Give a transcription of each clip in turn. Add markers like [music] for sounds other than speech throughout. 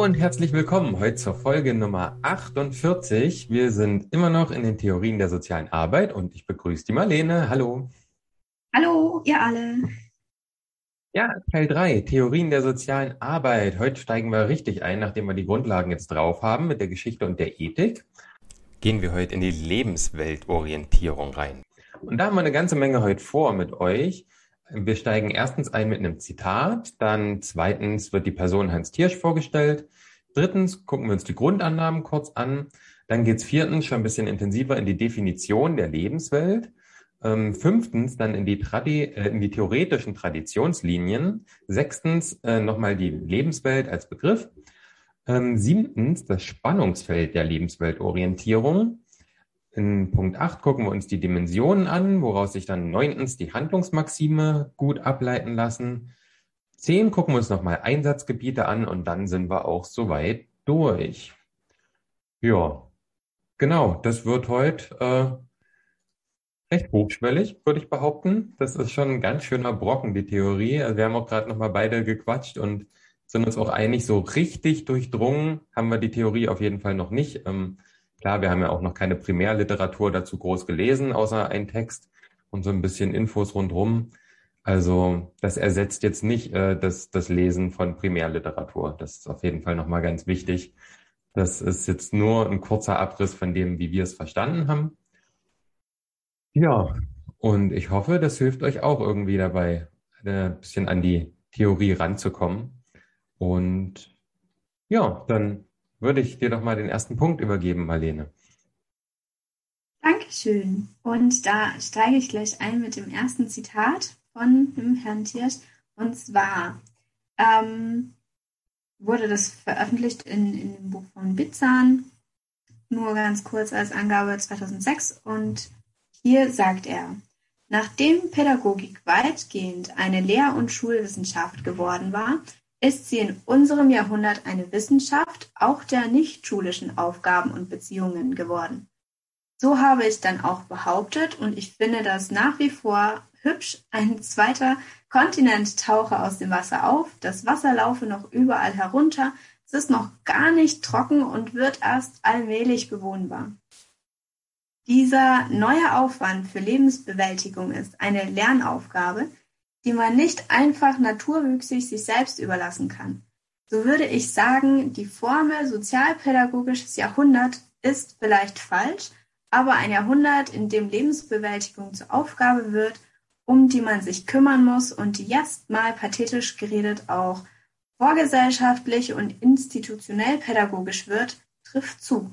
Hallo und herzlich willkommen heute zur Folge Nummer 48. Wir sind immer noch in den Theorien der sozialen Arbeit und ich begrüße die Marlene. Hallo. Hallo, ihr alle. Ja, Teil 3, Theorien der sozialen Arbeit. Heute steigen wir richtig ein, nachdem wir die Grundlagen jetzt drauf haben mit der Geschichte und der Ethik. Gehen wir heute in die Lebensweltorientierung rein. Und da haben wir eine ganze Menge heute vor mit euch. Wir steigen erstens ein mit einem Zitat, dann zweitens wird die Person Hans Thiersch vorgestellt, drittens gucken wir uns die Grundannahmen kurz an, dann geht's viertens schon ein bisschen intensiver in die Definition der Lebenswelt, ähm, fünftens dann in die, Tradi äh, in die theoretischen Traditionslinien, sechstens äh, nochmal die Lebenswelt als Begriff, ähm, siebtens das Spannungsfeld der Lebensweltorientierung, in Punkt 8 gucken wir uns die Dimensionen an, woraus sich dann neuntens die Handlungsmaxime gut ableiten lassen. Zehn gucken wir uns nochmal Einsatzgebiete an und dann sind wir auch soweit durch. Ja, genau, das wird heute äh, recht hochschwellig, würde ich behaupten. Das ist schon ein ganz schöner Brocken, die Theorie. Also wir haben auch gerade nochmal beide gequatscht und sind uns auch einig, so richtig durchdrungen haben wir die Theorie auf jeden Fall noch nicht. Ähm, Klar, wir haben ja auch noch keine Primärliteratur dazu groß gelesen, außer ein Text und so ein bisschen Infos rundherum. Also das ersetzt jetzt nicht äh, das, das Lesen von Primärliteratur. Das ist auf jeden Fall nochmal ganz wichtig. Das ist jetzt nur ein kurzer Abriss von dem, wie wir es verstanden haben. Ja, und ich hoffe, das hilft euch auch irgendwie dabei, ein bisschen an die Theorie ranzukommen. Und ja, dann würde ich dir doch mal den ersten Punkt übergeben, Marlene. Dankeschön. Und da steige ich gleich ein mit dem ersten Zitat von dem Herrn Tiersch. Und zwar ähm, wurde das veröffentlicht in, in dem Buch von Bitzan, nur ganz kurz als Angabe 2006. Und hier sagt er, nachdem Pädagogik weitgehend eine Lehr- und Schulwissenschaft geworden war, ist sie in unserem Jahrhundert eine Wissenschaft auch der nicht-schulischen Aufgaben und Beziehungen geworden. So habe ich dann auch behauptet und ich finde das nach wie vor hübsch. Ein zweiter Kontinent tauche aus dem Wasser auf, das Wasser laufe noch überall herunter, es ist noch gar nicht trocken und wird erst allmählich bewohnbar. Dieser neue Aufwand für Lebensbewältigung ist eine Lernaufgabe, die man nicht einfach naturwüchsig sich selbst überlassen kann. So würde ich sagen, die Formel sozialpädagogisches Jahrhundert ist vielleicht falsch, aber ein Jahrhundert, in dem Lebensbewältigung zur Aufgabe wird, um die man sich kümmern muss und die jetzt mal pathetisch geredet auch vorgesellschaftlich und institutionell pädagogisch wird, trifft zu.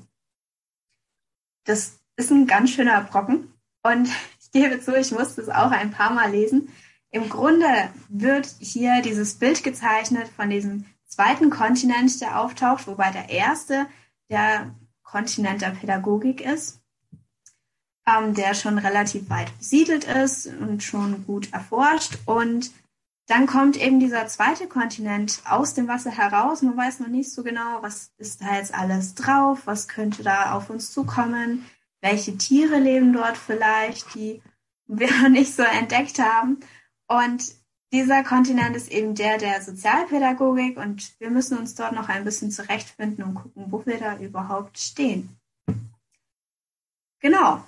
Das ist ein ganz schöner Brocken und [laughs] ich gebe zu, ich musste es auch ein paar Mal lesen, im Grunde wird hier dieses Bild gezeichnet von diesem zweiten Kontinent, der auftaucht, wobei der erste der Kontinent der Pädagogik ist, ähm, der schon relativ weit besiedelt ist und schon gut erforscht. Und dann kommt eben dieser zweite Kontinent aus dem Wasser heraus. Man weiß noch nicht so genau, was ist da jetzt alles drauf, was könnte da auf uns zukommen, welche Tiere leben dort vielleicht, die [laughs] wir noch nicht so entdeckt haben. Und dieser Kontinent ist eben der der Sozialpädagogik und wir müssen uns dort noch ein bisschen zurechtfinden und gucken, wo wir da überhaupt stehen. Genau.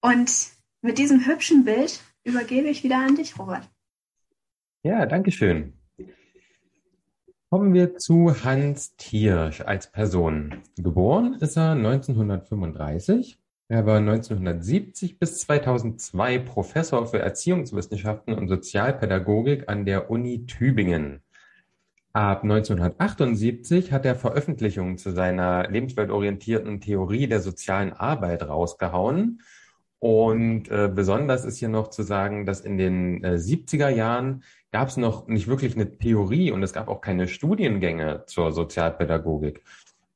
Und mit diesem hübschen Bild übergebe ich wieder an dich, Robert. Ja, danke schön. Kommen wir zu Hans Thiersch als Person. Geboren ist er 1935 er war 1970 bis 2002 Professor für Erziehungswissenschaften und Sozialpädagogik an der Uni Tübingen. Ab 1978 hat er Veröffentlichungen zu seiner lebensweltorientierten Theorie der sozialen Arbeit rausgehauen. Und äh, besonders ist hier noch zu sagen, dass in den äh, 70er Jahren gab es noch nicht wirklich eine Theorie und es gab auch keine Studiengänge zur Sozialpädagogik.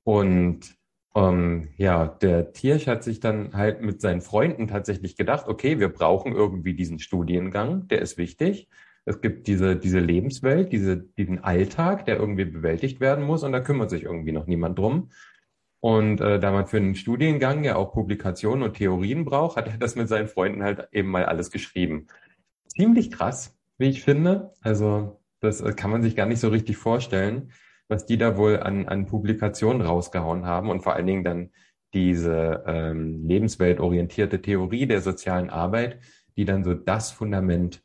Und ähm, ja, der Tiersch hat sich dann halt mit seinen Freunden tatsächlich gedacht, okay, wir brauchen irgendwie diesen Studiengang, der ist wichtig. Es gibt diese, diese Lebenswelt, diese, diesen Alltag, der irgendwie bewältigt werden muss und da kümmert sich irgendwie noch niemand drum. Und äh, da man für einen Studiengang ja auch Publikationen und Theorien braucht, hat er das mit seinen Freunden halt eben mal alles geschrieben. Ziemlich krass, wie ich finde. Also das äh, kann man sich gar nicht so richtig vorstellen was die da wohl an, an Publikationen rausgehauen haben und vor allen Dingen dann diese ähm, lebensweltorientierte Theorie der sozialen Arbeit, die dann so das Fundament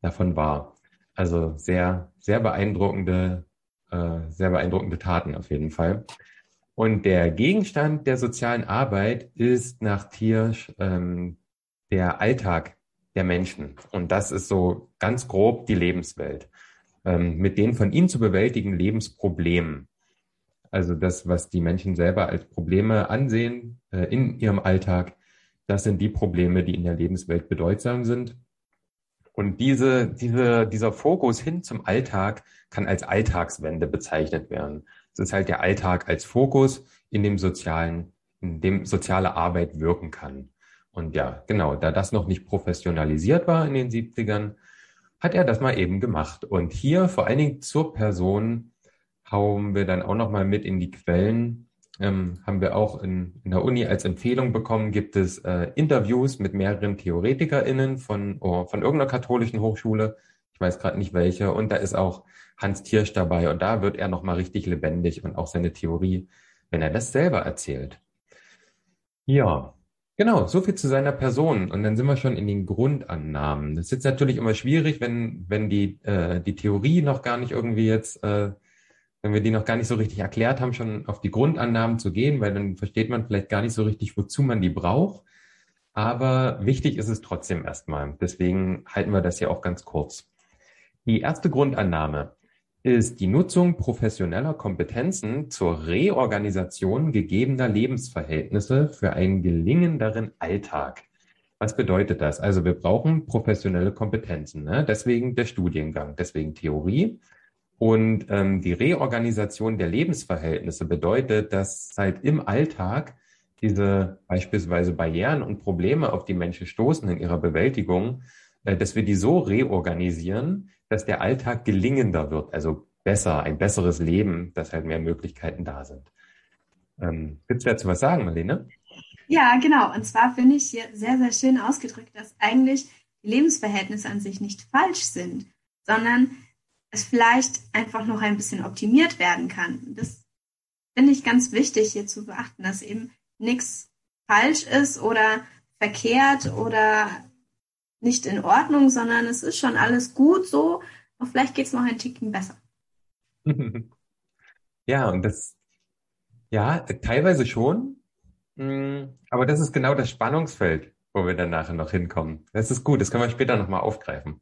davon war. Also sehr, sehr beeindruckende, äh, sehr beeindruckende Taten auf jeden Fall. Und der Gegenstand der sozialen Arbeit ist nach Thiersch ähm, der Alltag der Menschen. Und das ist so ganz grob die Lebenswelt. Ähm, mit den von ihnen zu bewältigen Lebensproblemen. Also das, was die Menschen selber als Probleme ansehen äh, in ihrem Alltag, das sind die Probleme, die in der Lebenswelt bedeutsam sind. Und diese, diese, dieser Fokus hin zum Alltag kann als Alltagswende bezeichnet werden. Es ist halt der Alltag als Fokus, in dem sozialen, in dem soziale Arbeit wirken kann. Und ja, genau, da das noch nicht professionalisiert war in den 70ern, hat er das mal eben gemacht. Und hier vor allen Dingen zur Person hauen wir dann auch noch mal mit in die Quellen. Ähm, haben wir auch in, in der Uni als Empfehlung bekommen, gibt es äh, Interviews mit mehreren TheoretikerInnen von, oh, von irgendeiner katholischen Hochschule. Ich weiß gerade nicht welche. Und da ist auch Hans Thiersch dabei. Und da wird er noch mal richtig lebendig und auch seine Theorie, wenn er das selber erzählt. Ja, Genau, so viel zu seiner Person. Und dann sind wir schon in den Grundannahmen. Das ist jetzt natürlich immer schwierig, wenn, wenn die, äh, die Theorie noch gar nicht irgendwie jetzt, äh, wenn wir die noch gar nicht so richtig erklärt haben, schon auf die Grundannahmen zu gehen, weil dann versteht man vielleicht gar nicht so richtig, wozu man die braucht. Aber wichtig ist es trotzdem erstmal. Deswegen halten wir das hier auch ganz kurz. Die erste Grundannahme ist die Nutzung professioneller Kompetenzen zur Reorganisation gegebener Lebensverhältnisse für einen gelingenderen Alltag. Was bedeutet das? Also wir brauchen professionelle Kompetenzen, ne? deswegen der Studiengang, deswegen Theorie. Und ähm, die Reorganisation der Lebensverhältnisse bedeutet, dass halt im Alltag diese beispielsweise Barrieren und Probleme, auf die Menschen stoßen in ihrer Bewältigung, äh, dass wir die so reorganisieren, dass der Alltag gelingender wird, also besser, ein besseres Leben, dass halt mehr Möglichkeiten da sind. Ähm, willst du dazu was sagen, Marlene? Ja, genau. Und zwar finde ich hier sehr, sehr schön ausgedrückt, dass eigentlich die Lebensverhältnisse an sich nicht falsch sind, sondern es vielleicht einfach noch ein bisschen optimiert werden kann. Das finde ich ganz wichtig hier zu beachten, dass eben nichts falsch ist oder verkehrt oder nicht in Ordnung, sondern es ist schon alles gut so, aber vielleicht geht es noch ein Ticken besser. [laughs] Ja, und das, ja, teilweise schon, mm, aber das ist genau das Spannungsfeld, wo wir dann nachher noch hinkommen. Das ist gut, das können wir später nochmal aufgreifen.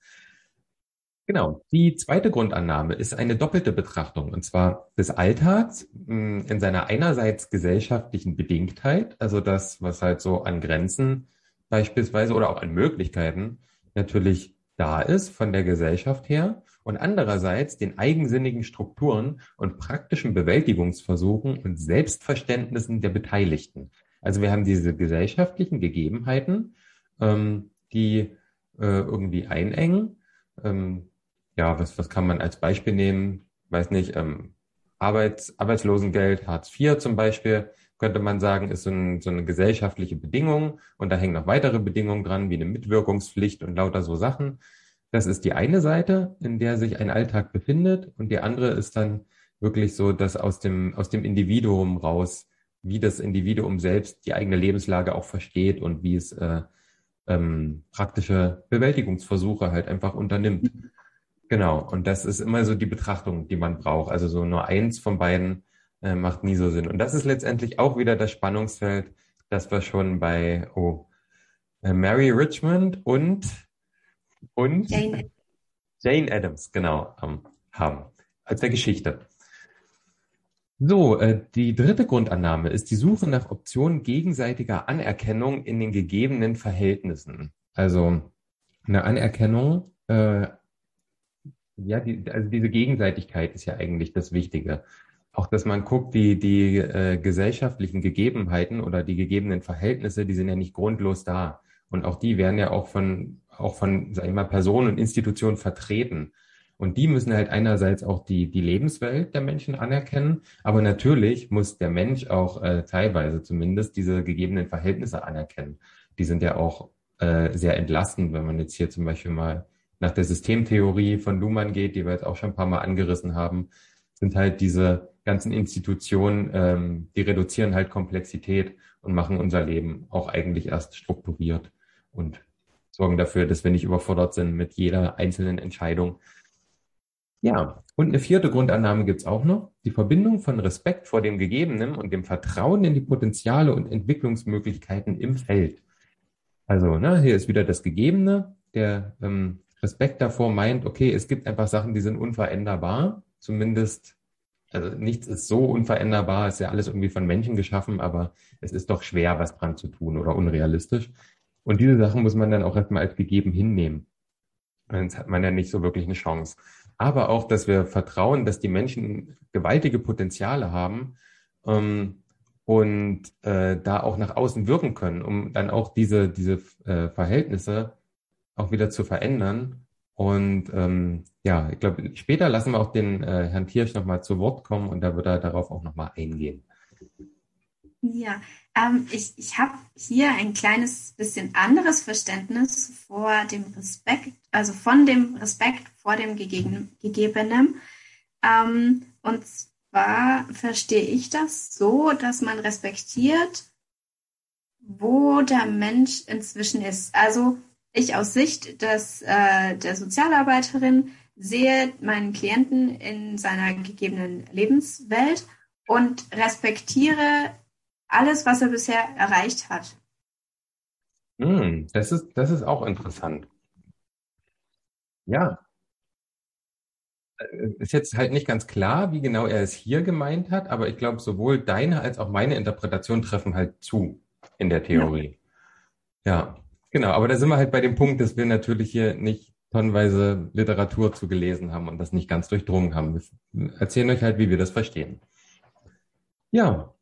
Genau. Die zweite Grundannahme ist eine doppelte Betrachtung, und zwar des Alltags mm, in seiner einerseits gesellschaftlichen Bedingtheit, also das, was halt so an Grenzen beispielsweise oder auch an Möglichkeiten natürlich da ist von der Gesellschaft her und andererseits den eigensinnigen Strukturen und praktischen Bewältigungsversuchen und Selbstverständnissen der Beteiligten. Also wir haben diese gesellschaftlichen Gegebenheiten, ähm, die äh, irgendwie einengen. Ähm, ja, was, was kann man als Beispiel nehmen? Weiß nicht, ähm, Arbeits, Arbeitslosengeld, Hartz IV zum Beispiel könnte man sagen, ist so, ein, so eine gesellschaftliche Bedingung und da hängen noch weitere Bedingungen dran, wie eine Mitwirkungspflicht und lauter so Sachen. Das ist die eine Seite, in der sich ein Alltag befindet und die andere ist dann wirklich so, dass aus dem, aus dem Individuum raus, wie das Individuum selbst die eigene Lebenslage auch versteht und wie es äh, ähm, praktische Bewältigungsversuche halt einfach unternimmt. Genau, und das ist immer so die Betrachtung, die man braucht. Also so nur eins von beiden äh, macht nie so Sinn. Und das ist letztendlich auch wieder das Spannungsfeld, das wir schon bei oh, äh, Mary Richmond und, und Jane, Jane Addams, genau, ähm, haben. Als der Geschichte. So, äh, die dritte Grundannahme ist die Suche nach Optionen gegenseitiger Anerkennung in den gegebenen Verhältnissen. Also eine Anerkennung, äh, ja, die, also diese Gegenseitigkeit ist ja eigentlich das Wichtige auch, dass man guckt, die, die äh, gesellschaftlichen Gegebenheiten oder die gegebenen Verhältnisse, die sind ja nicht grundlos da. Und auch die werden ja auch von, auch von, sag ich mal, Personen und Institutionen vertreten. Und die müssen halt einerseits auch die, die Lebenswelt der Menschen anerkennen, aber natürlich muss der Mensch auch äh, teilweise zumindest diese gegebenen Verhältnisse anerkennen. Die sind ja auch äh, sehr entlastend, wenn man jetzt hier zum Beispiel mal nach der Systemtheorie von Luhmann geht, die wir jetzt auch schon ein paar Mal angerissen haben, sind halt diese ganzen Institutionen, ähm, die reduzieren halt Komplexität und machen unser Leben auch eigentlich erst strukturiert und sorgen dafür, dass wir nicht überfordert sind mit jeder einzelnen Entscheidung. Ja, und eine vierte Grundannahme gibt's auch noch. Die Verbindung von Respekt vor dem Gegebenen und dem Vertrauen in die Potenziale und Entwicklungsmöglichkeiten im Feld. Also, ne, hier ist wieder das Gegebene. Der ähm, Respekt davor meint, okay, es gibt einfach Sachen, die sind unveränderbar. Zumindest, also nichts ist so unveränderbar, ist ja alles irgendwie von Menschen geschaffen, aber es ist doch schwer, was dran zu tun oder unrealistisch. Und diese Sachen muss man dann auch erstmal als gegeben hinnehmen. Sonst hat man ja nicht so wirklich eine Chance. Aber auch, dass wir vertrauen, dass die Menschen gewaltige Potenziale haben ähm, und äh, da auch nach außen wirken können, um dann auch diese, diese äh, Verhältnisse auch wieder zu verändern. Und ähm, ja, ich glaube, später lassen wir auch den äh, Herrn Kirsch nochmal zu Wort kommen und da wird er darauf auch nochmal eingehen. Ja, ähm, ich, ich habe hier ein kleines bisschen anderes Verständnis vor dem Respekt, also von dem Respekt vor dem Gegeben, Gegebenen. Ähm, und zwar verstehe ich das so, dass man respektiert, wo der Mensch inzwischen ist. Also ich aus Sicht des, äh, der Sozialarbeiterin sehe meinen Klienten in seiner gegebenen Lebenswelt und respektiere alles, was er bisher erreicht hat. Hm, das ist, das ist auch interessant. Ja, äh, ist jetzt halt nicht ganz klar, wie genau er es hier gemeint hat, aber ich glaube, sowohl deine als auch meine Interpretation treffen halt zu in der Theorie. Ja. ja, genau. Aber da sind wir halt bei dem Punkt, dass wir natürlich hier nicht tonnenweise Literatur zu gelesen haben und das nicht ganz durchdrungen haben. Wir erzählen euch halt, wie wir das verstehen. Ja,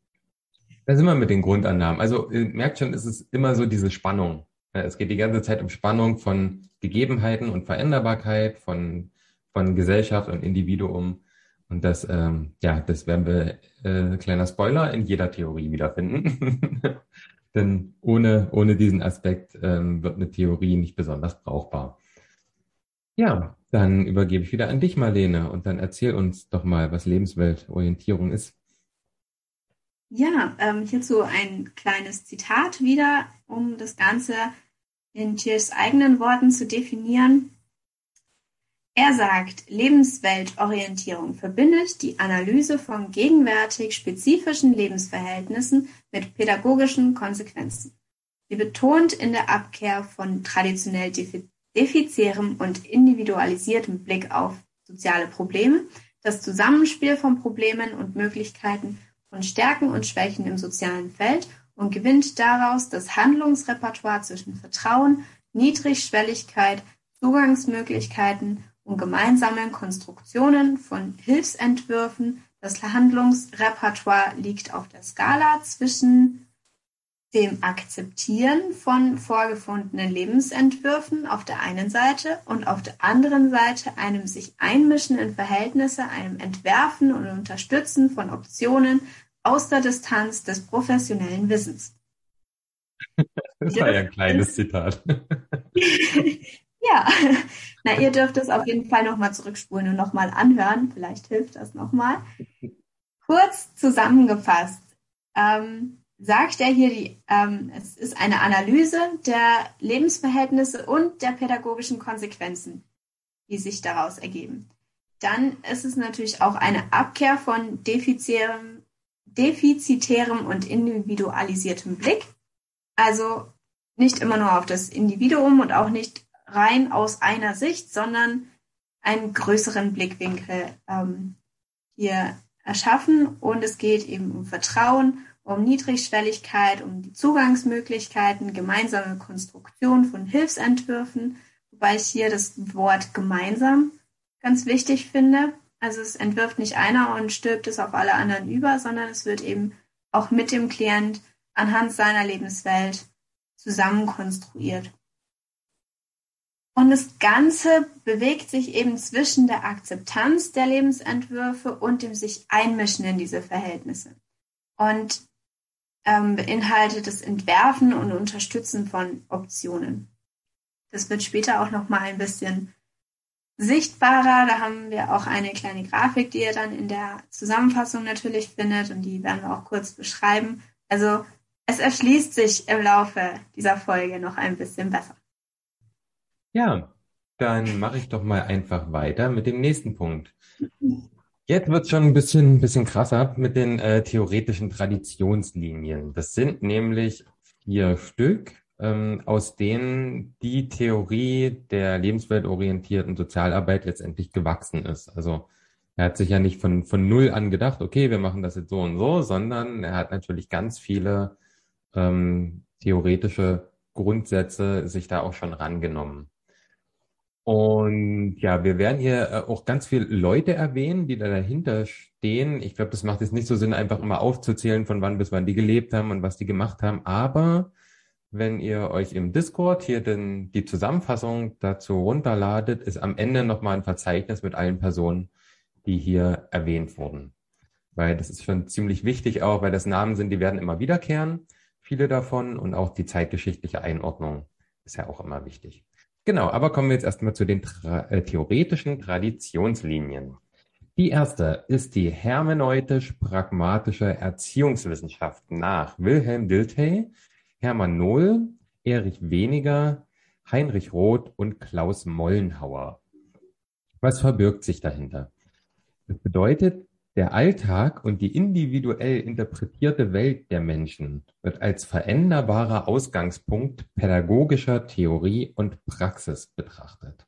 da sind wir mit den Grundannahmen. Also ihr merkt schon, es ist immer so diese Spannung. Es geht die ganze Zeit um Spannung von Gegebenheiten und Veränderbarkeit, von, von Gesellschaft und Individuum. Und das, ähm, ja, das werden wir, äh, kleiner Spoiler, in jeder Theorie wiederfinden. [laughs] Denn ohne, ohne diesen Aspekt ähm, wird eine Theorie nicht besonders brauchbar. Ja, dann übergebe ich wieder an dich, Marlene, und dann erzähl uns doch mal, was Lebensweltorientierung ist. Ja, ähm, hierzu ein kleines Zitat wieder, um das Ganze in Thiers eigenen Worten zu definieren. Er sagt, Lebensweltorientierung verbindet die Analyse von gegenwärtig spezifischen Lebensverhältnissen mit pädagogischen Konsequenzen. Sie betont in der Abkehr von traditionell defizierem und individualisiertem Blick auf soziale Probleme das Zusammenspiel von Problemen und Möglichkeiten von Stärken und Schwächen im sozialen Feld und gewinnt daraus das Handlungsrepertoire zwischen Vertrauen, Niedrigschwelligkeit, Zugangsmöglichkeiten und gemeinsamen Konstruktionen von Hilfsentwürfen. Das Handlungsrepertoire liegt auf der Skala zwischen dem Akzeptieren von vorgefundenen Lebensentwürfen auf der einen Seite und auf der anderen Seite einem sich einmischen in Verhältnisse, einem Entwerfen und Unterstützen von Optionen aus der Distanz des professionellen Wissens. Das war ja ein kleines Zitat. [laughs] ja, [laughs] na, ihr dürft es auf jeden Fall nochmal zurückspulen und nochmal anhören. Vielleicht hilft das nochmal. Kurz zusammengefasst, ähm, sagt er hier, die, ähm, es ist eine Analyse der Lebensverhältnisse und der pädagogischen Konsequenzen, die sich daraus ergeben. Dann ist es natürlich auch eine Abkehr von defizitärem, defizitärem und individualisiertem Blick. Also nicht immer nur auf das Individuum und auch nicht rein aus einer Sicht, sondern einen größeren Blickwinkel ähm, hier erschaffen. Und es geht eben um Vertrauen um Niedrigschwelligkeit, um die Zugangsmöglichkeiten, gemeinsame Konstruktion von Hilfsentwürfen, wobei ich hier das Wort gemeinsam ganz wichtig finde. Also es entwirft nicht einer und stülpt es auf alle anderen über, sondern es wird eben auch mit dem Klient anhand seiner Lebenswelt zusammen konstruiert. Und das Ganze bewegt sich eben zwischen der Akzeptanz der Lebensentwürfe und dem sich einmischen in diese Verhältnisse. Und ähm, beinhaltet das Entwerfen und Unterstützen von Optionen. Das wird später auch noch mal ein bisschen sichtbarer. Da haben wir auch eine kleine Grafik, die ihr dann in der Zusammenfassung natürlich findet und die werden wir auch kurz beschreiben. Also es erschließt sich im Laufe dieser Folge noch ein bisschen besser. Ja, dann mache ich doch mal einfach weiter mit dem nächsten Punkt. Jetzt wird schon ein bisschen, bisschen krasser mit den äh, theoretischen Traditionslinien. Das sind nämlich vier Stück, ähm, aus denen die Theorie der lebensweltorientierten Sozialarbeit letztendlich gewachsen ist. Also er hat sich ja nicht von, von null an gedacht, okay, wir machen das jetzt so und so, sondern er hat natürlich ganz viele ähm, theoretische Grundsätze sich da auch schon rangenommen. Und ja, wir werden hier äh, auch ganz viele Leute erwähnen, die da dahinter stehen. Ich glaube, das macht jetzt nicht so Sinn, einfach immer aufzuzählen, von wann bis wann die gelebt haben und was die gemacht haben. Aber wenn ihr euch im Discord hier denn die Zusammenfassung dazu runterladet, ist am Ende nochmal ein Verzeichnis mit allen Personen, die hier erwähnt wurden. Weil das ist schon ziemlich wichtig auch, weil das Namen sind, die werden immer wiederkehren, viele davon und auch die zeitgeschichtliche Einordnung ist ja auch immer wichtig. Genau, aber kommen wir jetzt erstmal zu den tra äh, theoretischen Traditionslinien. Die erste ist die hermeneutisch-pragmatische Erziehungswissenschaft nach Wilhelm Dilthey, Hermann Nohl, Erich Weniger, Heinrich Roth und Klaus Mollenhauer. Was verbirgt sich dahinter? Das bedeutet, der Alltag und die individuell interpretierte Welt der Menschen wird als veränderbarer Ausgangspunkt pädagogischer Theorie und Praxis betrachtet.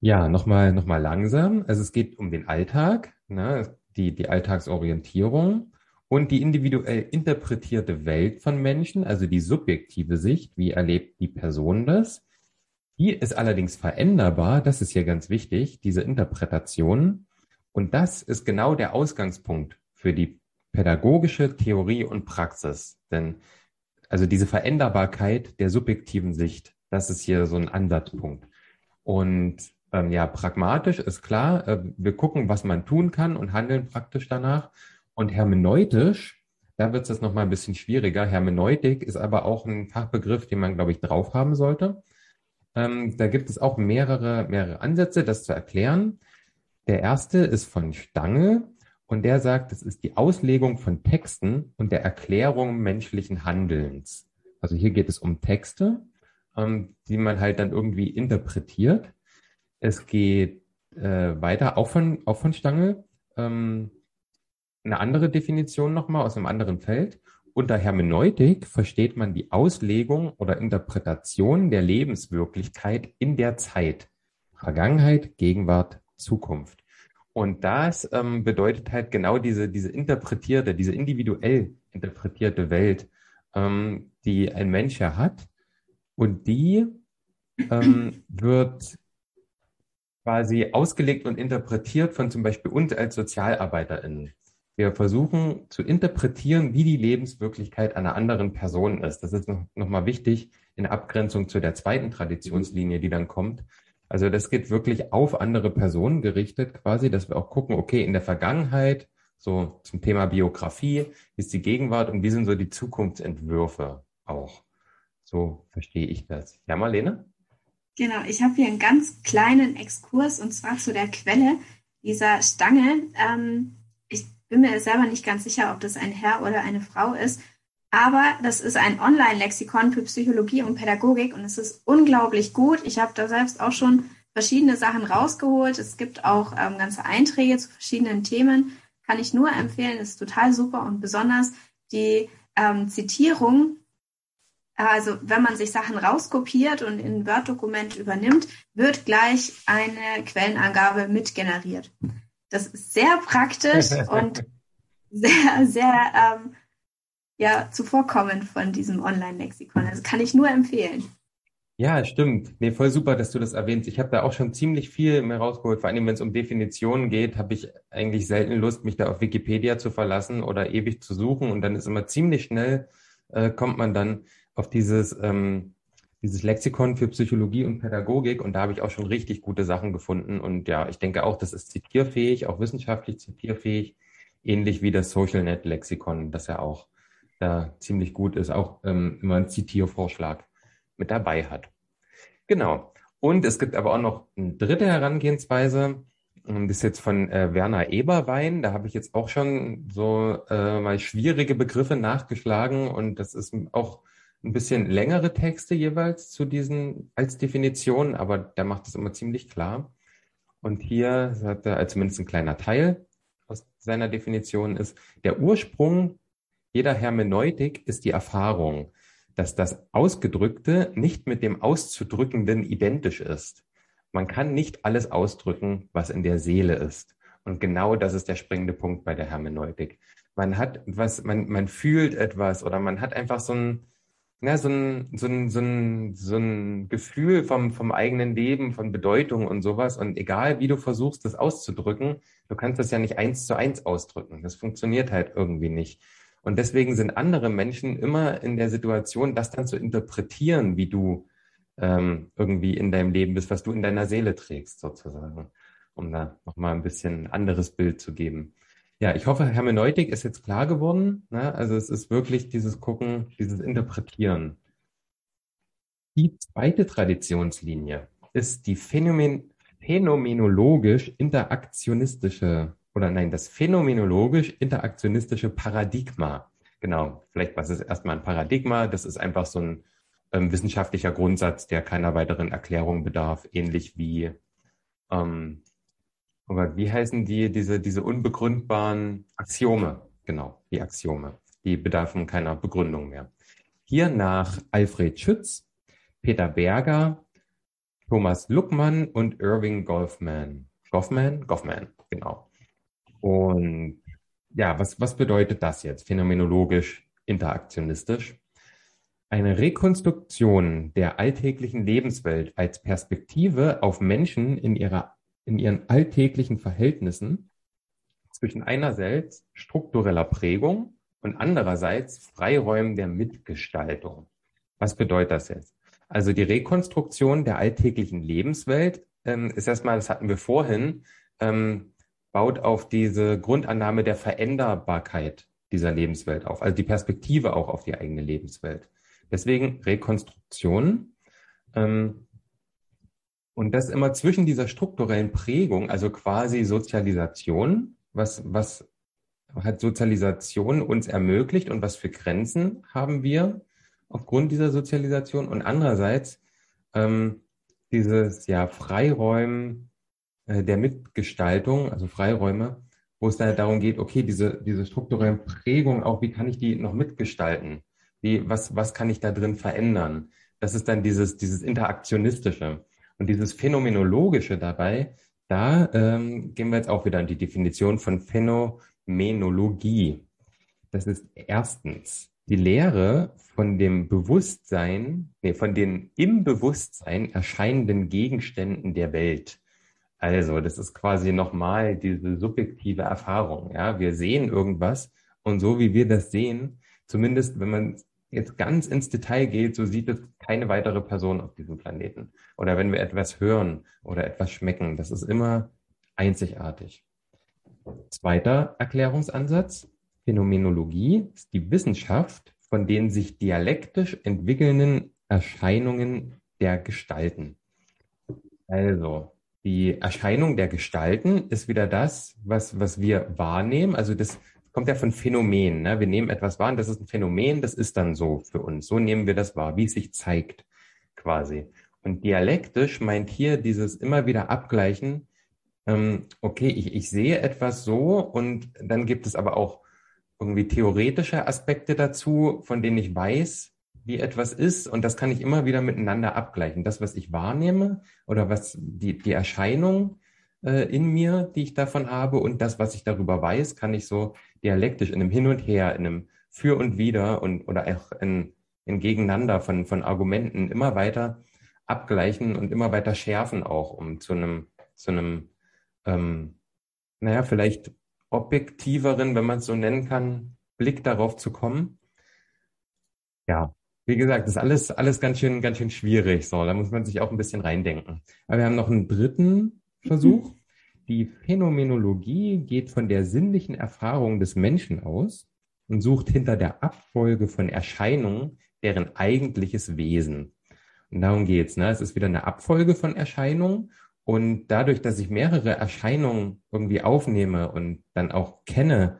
Ja, nochmal noch mal langsam. Also es geht um den Alltag, ne, die, die Alltagsorientierung und die individuell interpretierte Welt von Menschen, also die subjektive Sicht, wie erlebt die Person das. Die ist allerdings veränderbar, das ist hier ganz wichtig, diese Interpretation. Und das ist genau der Ausgangspunkt für die pädagogische Theorie und Praxis. Denn also diese Veränderbarkeit der subjektiven Sicht, das ist hier so ein Ansatzpunkt. Und ähm, ja, pragmatisch ist klar, äh, wir gucken, was man tun kann und handeln praktisch danach. Und hermeneutisch, da wird es nochmal ein bisschen schwieriger. Hermeneutik ist aber auch ein Fachbegriff, den man, glaube ich, drauf haben sollte. Ähm, da gibt es auch mehrere, mehrere Ansätze, das zu erklären. Der erste ist von Stange und der sagt, es ist die Auslegung von Texten und der Erklärung menschlichen Handelns. Also hier geht es um Texte, ähm, die man halt dann irgendwie interpretiert. Es geht äh, weiter, auch von, auch von Stange, ähm, eine andere Definition nochmal aus einem anderen Feld. Unter Hermeneutik versteht man die Auslegung oder Interpretation der Lebenswirklichkeit in der Zeit. Vergangenheit, Gegenwart, Zukunft. Und das ähm, bedeutet halt genau diese, diese interpretierte, diese individuell interpretierte Welt, ähm, die ein Mensch ja hat. Und die ähm, [clears throat] wird quasi ausgelegt und interpretiert von zum Beispiel uns als SozialarbeiterInnen. Wir versuchen zu interpretieren, wie die Lebenswirklichkeit einer anderen Person ist. Das ist noch, noch mal wichtig in Abgrenzung zu der zweiten Traditionslinie, die dann kommt, also das geht wirklich auf andere Personen gerichtet quasi, dass wir auch gucken, okay, in der Vergangenheit, so zum Thema Biografie, ist die Gegenwart und wie sind so die Zukunftsentwürfe auch. So verstehe ich das. Ja, Marlene? Genau, ich habe hier einen ganz kleinen Exkurs und zwar zu der Quelle dieser Stange. Ähm, ich bin mir selber nicht ganz sicher, ob das ein Herr oder eine Frau ist. Aber das ist ein Online-Lexikon für Psychologie und Pädagogik und es ist unglaublich gut. Ich habe da selbst auch schon verschiedene Sachen rausgeholt. Es gibt auch ähm, ganze Einträge zu verschiedenen Themen. Kann ich nur empfehlen, ist total super und besonders die ähm, Zitierung. Also wenn man sich Sachen rauskopiert und in ein Word-Dokument übernimmt, wird gleich eine Quellenangabe mitgeneriert. Das ist sehr praktisch [laughs] und sehr, sehr ähm, ja zuvorkommen von diesem Online-Lexikon. Also kann ich nur empfehlen. Ja, stimmt. Nee, voll super, dass du das erwähnst. Ich habe da auch schon ziemlich viel mehr rausgeholt. Vor allem, wenn es um Definitionen geht, habe ich eigentlich selten Lust, mich da auf Wikipedia zu verlassen oder ewig zu suchen. Und dann ist immer ziemlich schnell, äh, kommt man dann auf dieses, ähm, dieses Lexikon für Psychologie und Pädagogik. Und da habe ich auch schon richtig gute Sachen gefunden. Und ja, ich denke auch, das ist zitierfähig, auch wissenschaftlich zitierfähig, ähnlich wie das SocialNet Lexikon, das ja auch da ziemlich gut ist, auch ähm, immer ein Zitiervorschlag mit dabei hat. Genau. Und es gibt aber auch noch eine dritte Herangehensweise. Das ist jetzt von äh, Werner Eberwein. Da habe ich jetzt auch schon so äh, mal schwierige Begriffe nachgeschlagen und das ist auch ein bisschen längere Texte jeweils zu diesen als Definition, aber der macht das immer ziemlich klar. Und hier sagt er, also zumindest ein kleiner Teil aus seiner Definition ist, der Ursprung jeder Hermeneutik ist die Erfahrung, dass das Ausgedrückte nicht mit dem Auszudrückenden identisch ist. Man kann nicht alles ausdrücken, was in der Seele ist. Und genau das ist der springende Punkt bei der Hermeneutik. Man hat was, man, man fühlt etwas oder man hat einfach so ein, ja, so ein, so ein, so ein, so ein Gefühl vom, vom eigenen Leben, von Bedeutung und sowas. Und egal, wie du versuchst, das auszudrücken, du kannst das ja nicht eins zu eins ausdrücken. Das funktioniert halt irgendwie nicht. Und deswegen sind andere Menschen immer in der Situation, das dann zu interpretieren, wie du ähm, irgendwie in deinem Leben bist, was du in deiner Seele trägst, sozusagen, um da nochmal ein bisschen anderes Bild zu geben. Ja, ich hoffe, Hermeneutik ist jetzt klar geworden. Ne? Also es ist wirklich dieses Gucken, dieses Interpretieren. Die zweite Traditionslinie ist die Phänomen phänomenologisch interaktionistische oder nein, das phänomenologisch interaktionistische Paradigma. Genau, vielleicht was ist erstmal ein Paradigma? Das ist einfach so ein ähm, wissenschaftlicher Grundsatz, der keiner weiteren Erklärung bedarf, ähnlich wie, ähm, aber wie heißen die, diese, diese unbegründbaren Axiome? Genau, die Axiome. Die bedarfen keiner Begründung mehr. Hier nach Alfred Schütz, Peter Berger, Thomas Luckmann und Irving Goffman. Goffman? Goffman, genau. Und ja, was, was bedeutet das jetzt phänomenologisch, interaktionistisch? Eine Rekonstruktion der alltäglichen Lebenswelt als Perspektive auf Menschen in, ihrer, in ihren alltäglichen Verhältnissen zwischen einerseits struktureller Prägung und andererseits Freiräumen der Mitgestaltung. Was bedeutet das jetzt? Also die Rekonstruktion der alltäglichen Lebenswelt ähm, ist erstmal, das hatten wir vorhin, ähm, baut auf diese Grundannahme der Veränderbarkeit dieser Lebenswelt auf, also die Perspektive auch auf die eigene Lebenswelt. Deswegen Rekonstruktion. Ähm, und das immer zwischen dieser strukturellen Prägung, also quasi Sozialisation, was, was hat Sozialisation uns ermöglicht und was für Grenzen haben wir aufgrund dieser Sozialisation und andererseits ähm, dieses ja Freiräumen der Mitgestaltung, also Freiräume, wo es dann darum geht, okay, diese, diese strukturellen Prägungen, auch wie kann ich die noch mitgestalten? Wie, was, was kann ich da drin verändern? Das ist dann dieses, dieses Interaktionistische. Und dieses Phänomenologische dabei, da ähm, gehen wir jetzt auch wieder in die Definition von Phänomenologie. Das ist erstens die Lehre von dem Bewusstsein, nee, von den im Bewusstsein erscheinenden Gegenständen der Welt. Also, das ist quasi nochmal diese subjektive Erfahrung. Ja, wir sehen irgendwas und so wie wir das sehen, zumindest wenn man jetzt ganz ins Detail geht, so sieht es keine weitere Person auf diesem Planeten. Oder wenn wir etwas hören oder etwas schmecken, das ist immer einzigartig. Zweiter Erklärungsansatz. Phänomenologie ist die Wissenschaft von den sich dialektisch entwickelnden Erscheinungen der Gestalten. Also, die Erscheinung der Gestalten ist wieder das, was, was wir wahrnehmen. Also das kommt ja von Phänomen. Ne? Wir nehmen etwas wahr und das ist ein Phänomen, das ist dann so für uns. So nehmen wir das wahr, wie es sich zeigt quasi. Und dialektisch meint hier dieses immer wieder Abgleichen, ähm, okay, ich, ich sehe etwas so und dann gibt es aber auch irgendwie theoretische Aspekte dazu, von denen ich weiß, wie etwas ist und das kann ich immer wieder miteinander abgleichen. Das, was ich wahrnehme oder was die, die Erscheinung äh, in mir, die ich davon habe und das, was ich darüber weiß, kann ich so dialektisch in einem Hin und Her, in einem Für und Wider und oder auch in, in Gegeneinander von, von Argumenten immer weiter abgleichen und immer weiter schärfen auch, um zu einem, zu einem, ähm, naja, vielleicht objektiveren, wenn man es so nennen kann, Blick darauf zu kommen. Ja, wie gesagt, das ist alles, alles ganz schön, ganz schön schwierig. So, da muss man sich auch ein bisschen reindenken. Aber wir haben noch einen dritten Versuch. Die Phänomenologie geht von der sinnlichen Erfahrung des Menschen aus und sucht hinter der Abfolge von Erscheinungen deren eigentliches Wesen. Und darum geht's. Ne? Es ist wieder eine Abfolge von Erscheinungen. Und dadurch, dass ich mehrere Erscheinungen irgendwie aufnehme und dann auch kenne,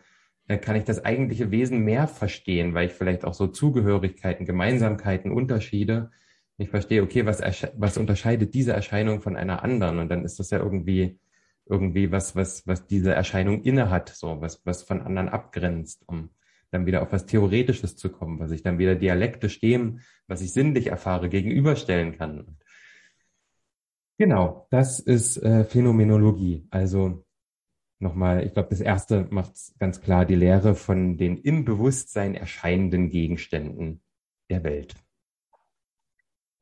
äh, kann ich das eigentliche Wesen mehr verstehen, weil ich vielleicht auch so Zugehörigkeiten, Gemeinsamkeiten, Unterschiede, ich verstehe, okay, was, was unterscheidet diese Erscheinung von einer anderen? Und dann ist das ja irgendwie, irgendwie was, was, was diese Erscheinung innehat, so, was, was von anderen abgrenzt, um dann wieder auf was Theoretisches zu kommen, was ich dann wieder dialektisch dem, was ich sinnlich erfahre, gegenüberstellen kann. Genau, das ist äh, Phänomenologie. Also nochmal, ich glaube, das erste macht ganz klar die Lehre von den im Bewusstsein erscheinenden Gegenständen der Welt.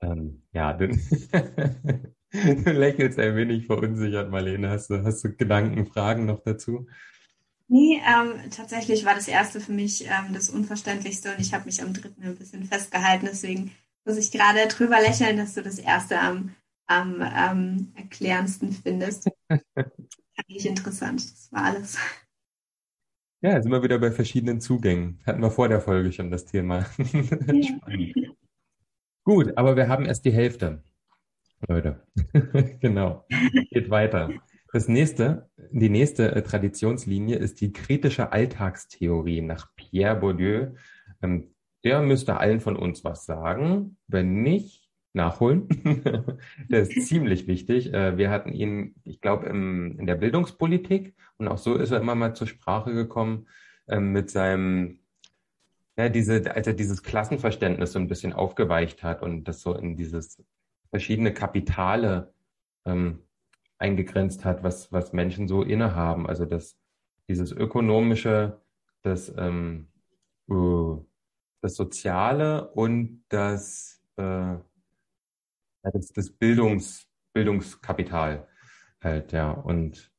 Ähm, ja, du, [laughs] du lächelst ein wenig verunsichert, Marlene. Hast du, hast du Gedanken, Fragen noch dazu? Nee, ähm, tatsächlich war das erste für mich ähm, das Unverständlichste und ich habe mich am dritten ein bisschen festgehalten. Deswegen muss ich gerade drüber lächeln, dass du das erste am, am ähm, erklärendsten findest. [laughs] Ich interessant. Das war alles. Ja, sind wir wieder bei verschiedenen Zugängen. Hatten wir vor der Folge schon das Thema. [laughs] Ja. Gut, aber wir haben erst die Hälfte. Leute. [laughs] genau. Geht weiter. Das nächste, die nächste äh, Traditionslinie ist die kritische Alltagstheorie nach Pierre Bourdieu. Ähm, der müsste allen von uns was sagen. Wenn nicht, nachholen. [laughs] der ist ziemlich wichtig. Äh, wir hatten ihn, ich glaube, in der Bildungspolitik und auch so ist er immer mal zur Sprache gekommen ähm, mit seinem, ja, diese, als er dieses Klassenverständnis so ein bisschen aufgeweicht hat und das so in dieses verschiedene Kapitale ähm, eingegrenzt hat, was, was Menschen so innehaben. Also das, dieses ökonomische, das, ähm, uh, das Soziale und das, äh, das, das Bildungs, Bildungskapital halt, ja. Und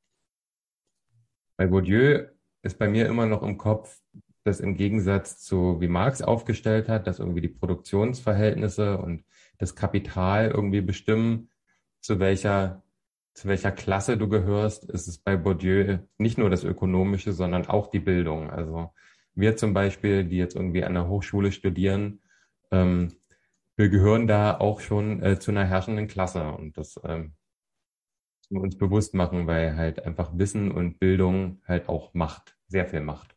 bei Bourdieu ist bei mir immer noch im Kopf, dass im Gegensatz zu, wie Marx aufgestellt hat, dass irgendwie die Produktionsverhältnisse und das Kapital irgendwie bestimmen, zu welcher zu welcher Klasse du gehörst, ist es bei Bourdieu nicht nur das Ökonomische, sondern auch die Bildung. Also wir zum Beispiel, die jetzt irgendwie an der Hochschule studieren, ähm, wir gehören da auch schon äh, zu einer herrschenden Klasse und das ähm, müssen wir uns bewusst machen, weil halt einfach Wissen und Bildung halt auch Macht, sehr viel Macht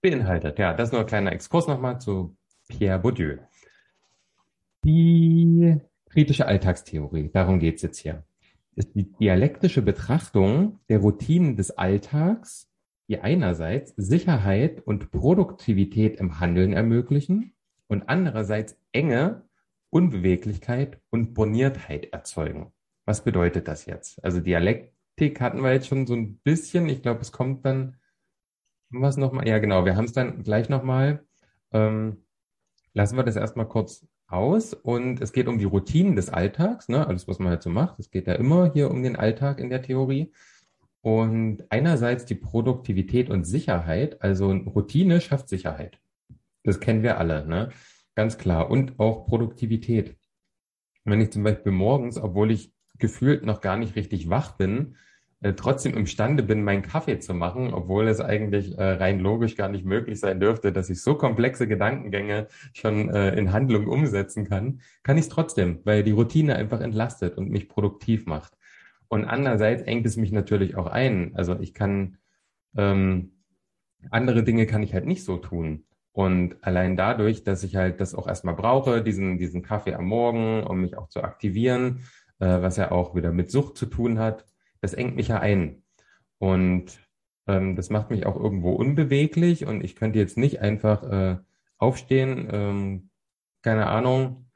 beinhaltet. Ja, das nur ein kleiner Exkurs nochmal zu Pierre Bourdieu. Die kritische Alltagstheorie, darum geht's jetzt hier ist die dialektische Betrachtung der Routinen des Alltags, die einerseits Sicherheit und Produktivität im Handeln ermöglichen und andererseits Enge, Unbeweglichkeit und Borniertheit erzeugen. Was bedeutet das jetzt? Also Dialektik hatten wir jetzt schon so ein bisschen. Ich glaube, es kommt dann was nochmal. Ja, genau. Wir haben es dann gleich nochmal. Ähm, lassen wir das erstmal kurz aus und es geht um die Routinen des Alltags, ne? alles, was man halt so macht. Es geht ja immer hier um den Alltag in der Theorie. Und einerseits die Produktivität und Sicherheit, also Routine schafft Sicherheit. Das kennen wir alle, ne? Ganz klar. Und auch Produktivität. Wenn ich zum Beispiel morgens, obwohl ich gefühlt noch gar nicht richtig wach bin, äh, trotzdem imstande bin, meinen Kaffee zu machen, obwohl es eigentlich äh, rein logisch gar nicht möglich sein dürfte, dass ich so komplexe Gedankengänge schon äh, in Handlung umsetzen kann, kann ich es trotzdem, weil die Routine einfach entlastet und mich produktiv macht. Und andererseits engt es mich natürlich auch ein. Also ich kann ähm, andere Dinge kann ich halt nicht so tun. Und allein dadurch, dass ich halt das auch erstmal brauche, diesen, diesen Kaffee am Morgen, um mich auch zu aktivieren, äh, was ja auch wieder mit Sucht zu tun hat, das engt mich ja ein. Und ähm, das macht mich auch irgendwo unbeweglich und ich könnte jetzt nicht einfach äh, aufstehen, ähm, keine Ahnung,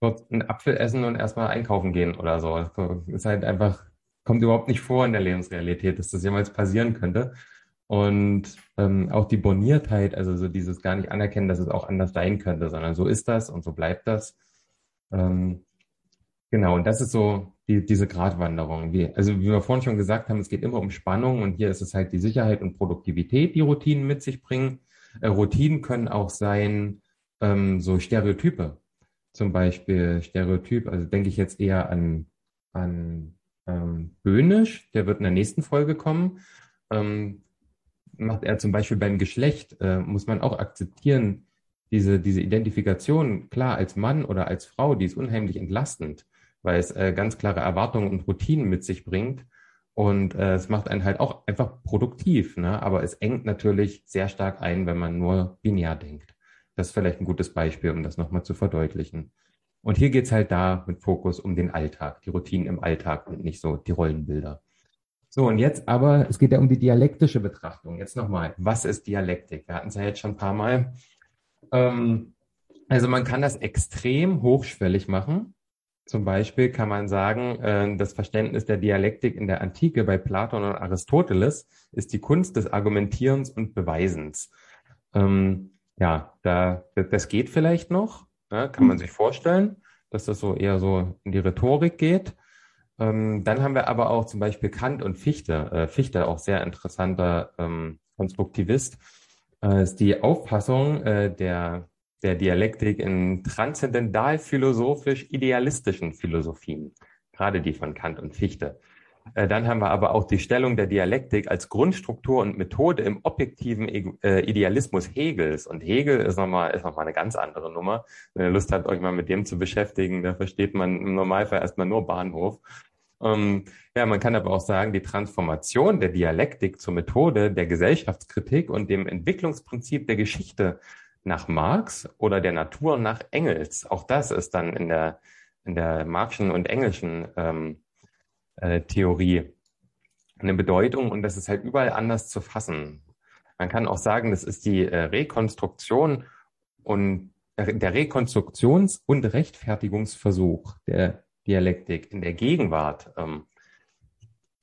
dort einen Apfel essen und erstmal einkaufen gehen oder so. Das ist halt einfach, kommt überhaupt nicht vor in der Lebensrealität, dass das jemals passieren könnte. Und ähm, auch die Boniertheit, also so dieses gar nicht anerkennen, dass es auch anders sein könnte, sondern so ist das und so bleibt das. Ähm, genau, und das ist so die, diese Gratwanderung. Wie, also wie wir vorhin schon gesagt haben, es geht immer um Spannung und hier ist es halt die Sicherheit und Produktivität, die Routinen mit sich bringen. Äh, Routinen können auch sein, ähm, so Stereotype. Zum Beispiel Stereotyp, also denke ich jetzt eher an, an ähm, Böhnisch, der wird in der nächsten Folge kommen. Ähm, macht er zum Beispiel beim Geschlecht, äh, muss man auch akzeptieren, diese, diese Identifikation, klar, als Mann oder als Frau, die ist unheimlich entlastend, weil es äh, ganz klare Erwartungen und Routinen mit sich bringt. Und äh, es macht einen halt auch einfach produktiv, ne? aber es engt natürlich sehr stark ein, wenn man nur binär denkt. Das ist vielleicht ein gutes Beispiel, um das nochmal zu verdeutlichen. Und hier geht's halt da mit Fokus um den Alltag, die Routinen im Alltag und nicht so die Rollenbilder. So, und jetzt aber, es geht ja um die dialektische Betrachtung. Jetzt nochmal, was ist Dialektik? Wir hatten es ja jetzt schon ein paar Mal. Ähm, also man kann das extrem hochschwellig machen. Zum Beispiel kann man sagen, äh, das Verständnis der Dialektik in der Antike bei Platon und Aristoteles ist die Kunst des Argumentierens und Beweisens. Ähm, ja, da, das geht vielleicht noch, ja, kann man sich vorstellen, dass das so eher so in die Rhetorik geht. Ähm, dann haben wir aber auch zum Beispiel Kant und Fichte. Äh, Fichte, auch sehr interessanter ähm, Konstruktivist, äh, ist die Auffassung äh, der, der Dialektik in transzendental-philosophisch-idealistischen Philosophien, gerade die von Kant und Fichte. Äh, dann haben wir aber auch die Stellung der Dialektik als Grundstruktur und Methode im objektiven äh, Idealismus Hegels. Und Hegel ist nochmal, ist nochmal eine ganz andere Nummer. Wenn ihr Lust habt, euch mal mit dem zu beschäftigen, da versteht man im Normalfall erstmal nur Bahnhof. Ähm, ja, man kann aber auch sagen, die Transformation der Dialektik zur Methode der Gesellschaftskritik und dem Entwicklungsprinzip der Geschichte nach Marx oder der Natur nach Engels. Auch das ist dann in der, in der Marxischen und Engelschen ähm, äh, Theorie eine Bedeutung und das ist halt überall anders zu fassen. Man kann auch sagen, das ist die äh, Rekonstruktion und äh, der Rekonstruktions- und Rechtfertigungsversuch der Dialektik in der Gegenwart. Ähm,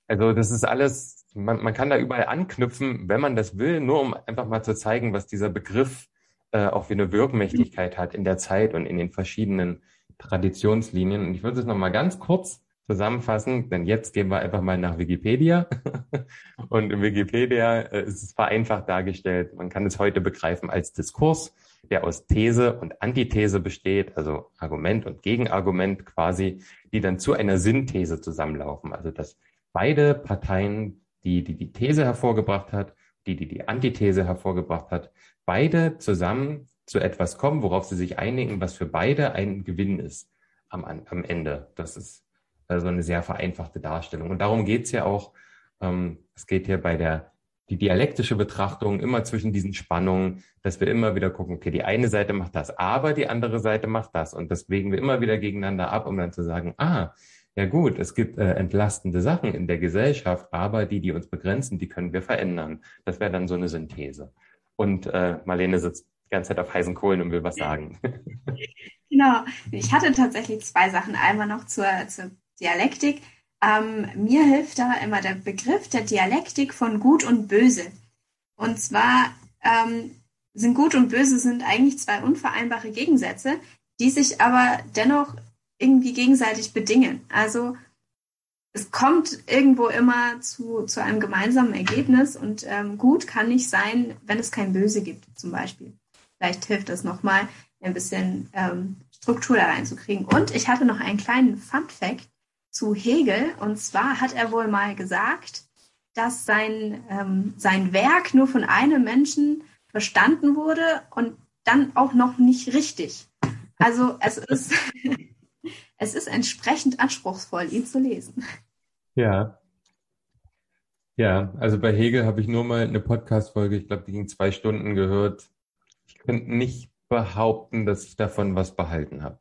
also das ist alles, man, man kann da überall anknüpfen, wenn man das will, nur um einfach mal zu zeigen, was dieser Begriff äh, auch für eine Wirkmächtigkeit hat in der Zeit und in den verschiedenen Traditionslinien. Und ich würde es nochmal ganz kurz zusammenfassen, denn jetzt gehen wir einfach mal nach Wikipedia. [laughs] Und in Wikipedia äh, ist es vereinfacht dargestellt. Man kann es heute begreifen als Diskurs, der aus These und Antithese besteht, also Argument und Gegenargument quasi, die dann zu einer Synthese zusammenlaufen. Also dass beide Parteien, die die, die These hervorgebracht hat, die, die die Antithese hervorgebracht hat, beide zusammen zu etwas kommen, worauf sie sich einigen, was für beide ein Gewinn ist am, am Ende. Das ist also eine sehr vereinfachte Darstellung. Und darum geht es ja auch. Ähm, es geht hier bei der die dialektische Betrachtung immer zwischen diesen Spannungen, dass wir immer wieder gucken, okay, die eine Seite macht das, aber die andere Seite macht das. Und das wägen wir immer wieder gegeneinander ab, um dann zu sagen, ah, ja gut, es gibt äh, entlastende Sachen in der Gesellschaft, aber die, die uns begrenzen, die können wir verändern. Das wäre dann so eine Synthese. Und äh, Marlene sitzt die ganze Zeit auf heißen Kohlen und will was sagen. Genau. Ich hatte tatsächlich zwei Sachen. Einmal noch zur, zur Dialektik. Ähm, mir hilft da immer der Begriff der Dialektik von Gut und Böse. Und zwar ähm, sind Gut und Böse sind eigentlich zwei unvereinbare Gegensätze, die sich aber dennoch irgendwie gegenseitig bedingen. Also es kommt irgendwo immer zu, zu einem gemeinsamen Ergebnis und ähm, gut kann nicht sein, wenn es kein Böse gibt, zum Beispiel. Vielleicht hilft das nochmal, ein bisschen ähm, Struktur da reinzukriegen. Und ich hatte noch einen kleinen Fun Fact zu Hegel. Und zwar hat er wohl mal gesagt, dass sein, ähm, sein Werk nur von einem Menschen verstanden wurde und dann auch noch nicht richtig. Also es ist, [laughs] es ist entsprechend anspruchsvoll, ihn zu lesen. Ja. Ja, also bei Hegel habe ich nur mal eine Podcast-Folge, ich glaube, die ging zwei Stunden gehört. Ich könnte nicht behaupten, dass ich davon was behalten habe.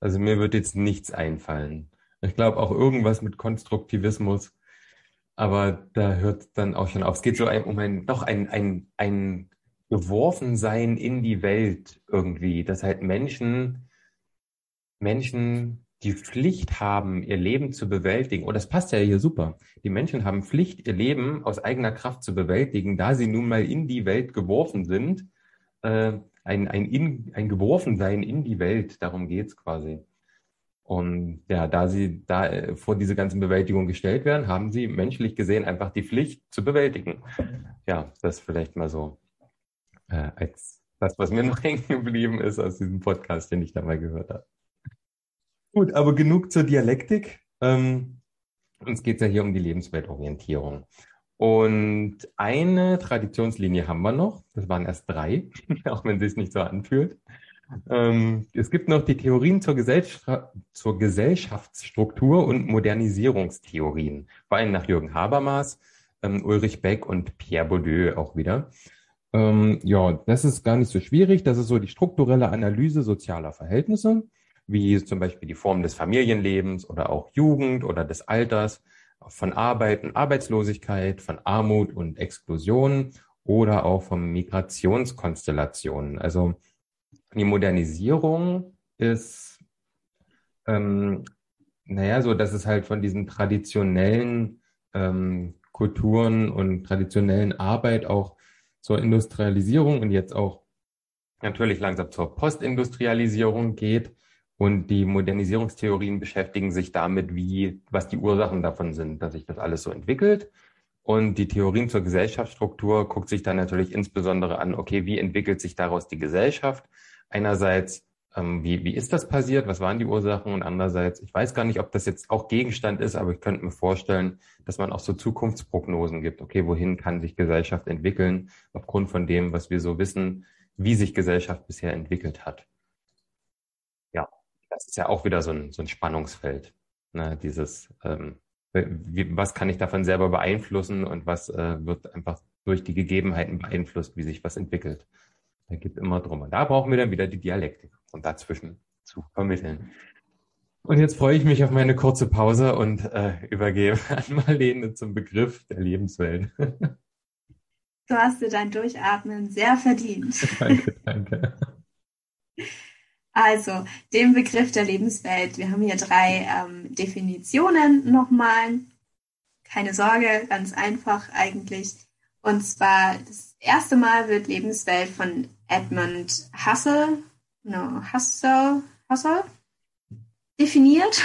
Also mir wird jetzt nichts einfallen. Ich glaube auch irgendwas mit Konstruktivismus, aber da hört dann auch schon auf. Es geht so um ein, doch ein, ein, ein Geworfensein in die Welt irgendwie, dass halt Menschen, Menschen die Pflicht haben, ihr Leben zu bewältigen. Und das passt ja hier super. Die Menschen haben Pflicht, ihr Leben aus eigener Kraft zu bewältigen, da sie nun mal in die Welt geworfen sind. Äh, ein, ein, in, ein Geworfensein in die Welt, darum geht's quasi. Und ja, da sie da äh, vor diese ganzen Bewältigungen gestellt werden, haben sie menschlich gesehen einfach die Pflicht zu bewältigen. Ja, das vielleicht mal so äh, als das, was mir noch [laughs] hängen geblieben ist aus diesem Podcast, den ich da mal gehört habe. Gut, aber genug zur Dialektik. Ähm, uns geht es ja hier um die Lebensweltorientierung. Und eine Traditionslinie haben wir noch. Das waren erst drei, [laughs] auch wenn sie es nicht so anfühlt. Ähm, es gibt noch die Theorien zur, Gesellschaft, zur Gesellschaftsstruktur und Modernisierungstheorien, vor allem nach Jürgen Habermas, ähm, Ulrich Beck und Pierre Bourdieu auch wieder. Ähm, ja, das ist gar nicht so schwierig. Das ist so die strukturelle Analyse sozialer Verhältnisse, wie zum Beispiel die Form des Familienlebens oder auch Jugend oder des Alters, von Arbeit und Arbeitslosigkeit, von Armut und Exklusion oder auch von Migrationskonstellationen. Also die Modernisierung ist, ähm, naja, so, dass es halt von diesen traditionellen ähm, Kulturen und traditionellen Arbeit auch zur Industrialisierung und jetzt auch natürlich langsam zur Postindustrialisierung geht. Und die Modernisierungstheorien beschäftigen sich damit, wie, was die Ursachen davon sind, dass sich das alles so entwickelt. Und die Theorien zur Gesellschaftsstruktur guckt sich dann natürlich insbesondere an, okay, wie entwickelt sich daraus die Gesellschaft? Einerseits, ähm, wie, wie ist das passiert? Was waren die Ursachen? Und andererseits, ich weiß gar nicht, ob das jetzt auch Gegenstand ist, aber ich könnte mir vorstellen, dass man auch so Zukunftsprognosen gibt. Okay, wohin kann sich Gesellschaft entwickeln aufgrund von dem, was wir so wissen, wie sich Gesellschaft bisher entwickelt hat? Ja, das ist ja auch wieder so ein, so ein Spannungsfeld. Ne? Dieses, ähm, wie, was kann ich davon selber beeinflussen und was äh, wird einfach durch die Gegebenheiten beeinflusst, wie sich was entwickelt. Da geht immer drum. Und da brauchen wir dann wieder die Dialektik, um dazwischen zu vermitteln. Und jetzt freue ich mich auf meine kurze Pause und äh, übergebe [laughs] an Marlene zum Begriff der Lebenswelt. Du hast dir dein Durchatmen sehr verdient. [laughs] danke, danke. Also, den Begriff der Lebenswelt. Wir haben hier drei ähm, Definitionen nochmal. Keine Sorge, ganz einfach eigentlich. Und zwar das erste Mal wird Lebenswelt von Edmund Husserl, no, Husserl, Husserl definiert.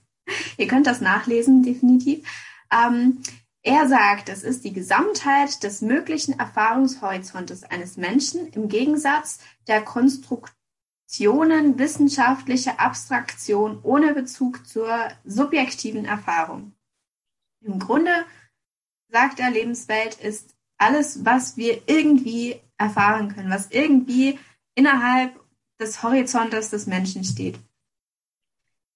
[laughs] Ihr könnt das nachlesen, definitiv. Ähm, er sagt, es ist die Gesamtheit des möglichen Erfahrungshorizontes eines Menschen im Gegensatz der Konstruktionen wissenschaftlicher Abstraktion ohne Bezug zur subjektiven Erfahrung. Im Grunde, sagt er, Lebenswelt ist alles, was wir irgendwie erfahren können, was irgendwie innerhalb des Horizontes des Menschen steht.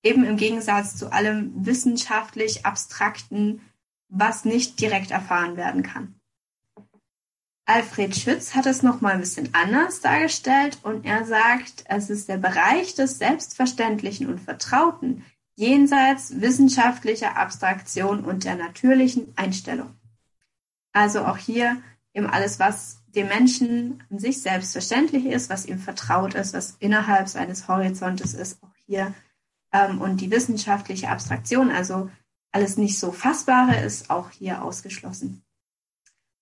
Eben im Gegensatz zu allem wissenschaftlich abstrakten, was nicht direkt erfahren werden kann. Alfred Schütz hat es nochmal ein bisschen anders dargestellt und er sagt, es ist der Bereich des Selbstverständlichen und Vertrauten jenseits wissenschaftlicher Abstraktion und der natürlichen Einstellung. Also auch hier eben alles, was dem Menschen an sich selbstverständlich ist, was ihm vertraut ist, was innerhalb seines Horizontes ist, auch hier. Ähm, und die wissenschaftliche Abstraktion, also alles nicht so Fassbare, ist auch hier ausgeschlossen.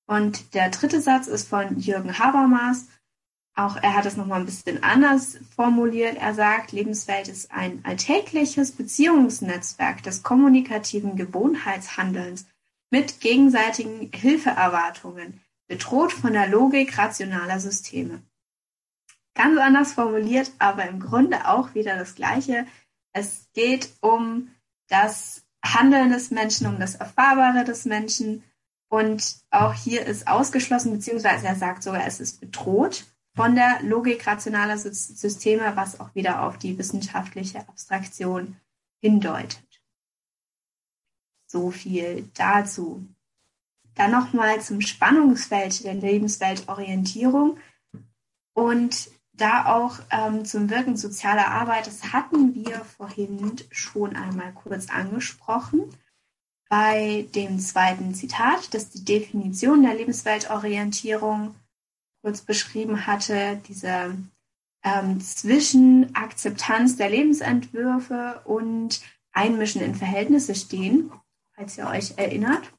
Und der dritte Satz ist von Jürgen Habermas. Auch er hat es nochmal ein bisschen anders formuliert. Er sagt, Lebenswelt ist ein alltägliches Beziehungsnetzwerk des kommunikativen Gewohnheitshandelns mit gegenseitigen Hilfeerwartungen, bedroht von der Logik rationaler Systeme. Ganz anders formuliert, aber im Grunde auch wieder das Gleiche. Es geht um das Handeln des Menschen, um das Erfahrbare des Menschen. Und auch hier ist ausgeschlossen, beziehungsweise er sagt sogar, es ist bedroht von der Logik rationaler Systeme, was auch wieder auf die wissenschaftliche Abstraktion hindeutet. So viel dazu. Dann nochmal zum Spannungsfeld der Lebensweltorientierung und da auch ähm, zum Wirken sozialer Arbeit. Das hatten wir vorhin schon einmal kurz angesprochen bei dem zweiten Zitat, das die Definition der Lebensweltorientierung kurz beschrieben hatte, diese ähm, zwischen Akzeptanz der Lebensentwürfe und Einmischen in Verhältnisse stehen falls ihr euch erinnert.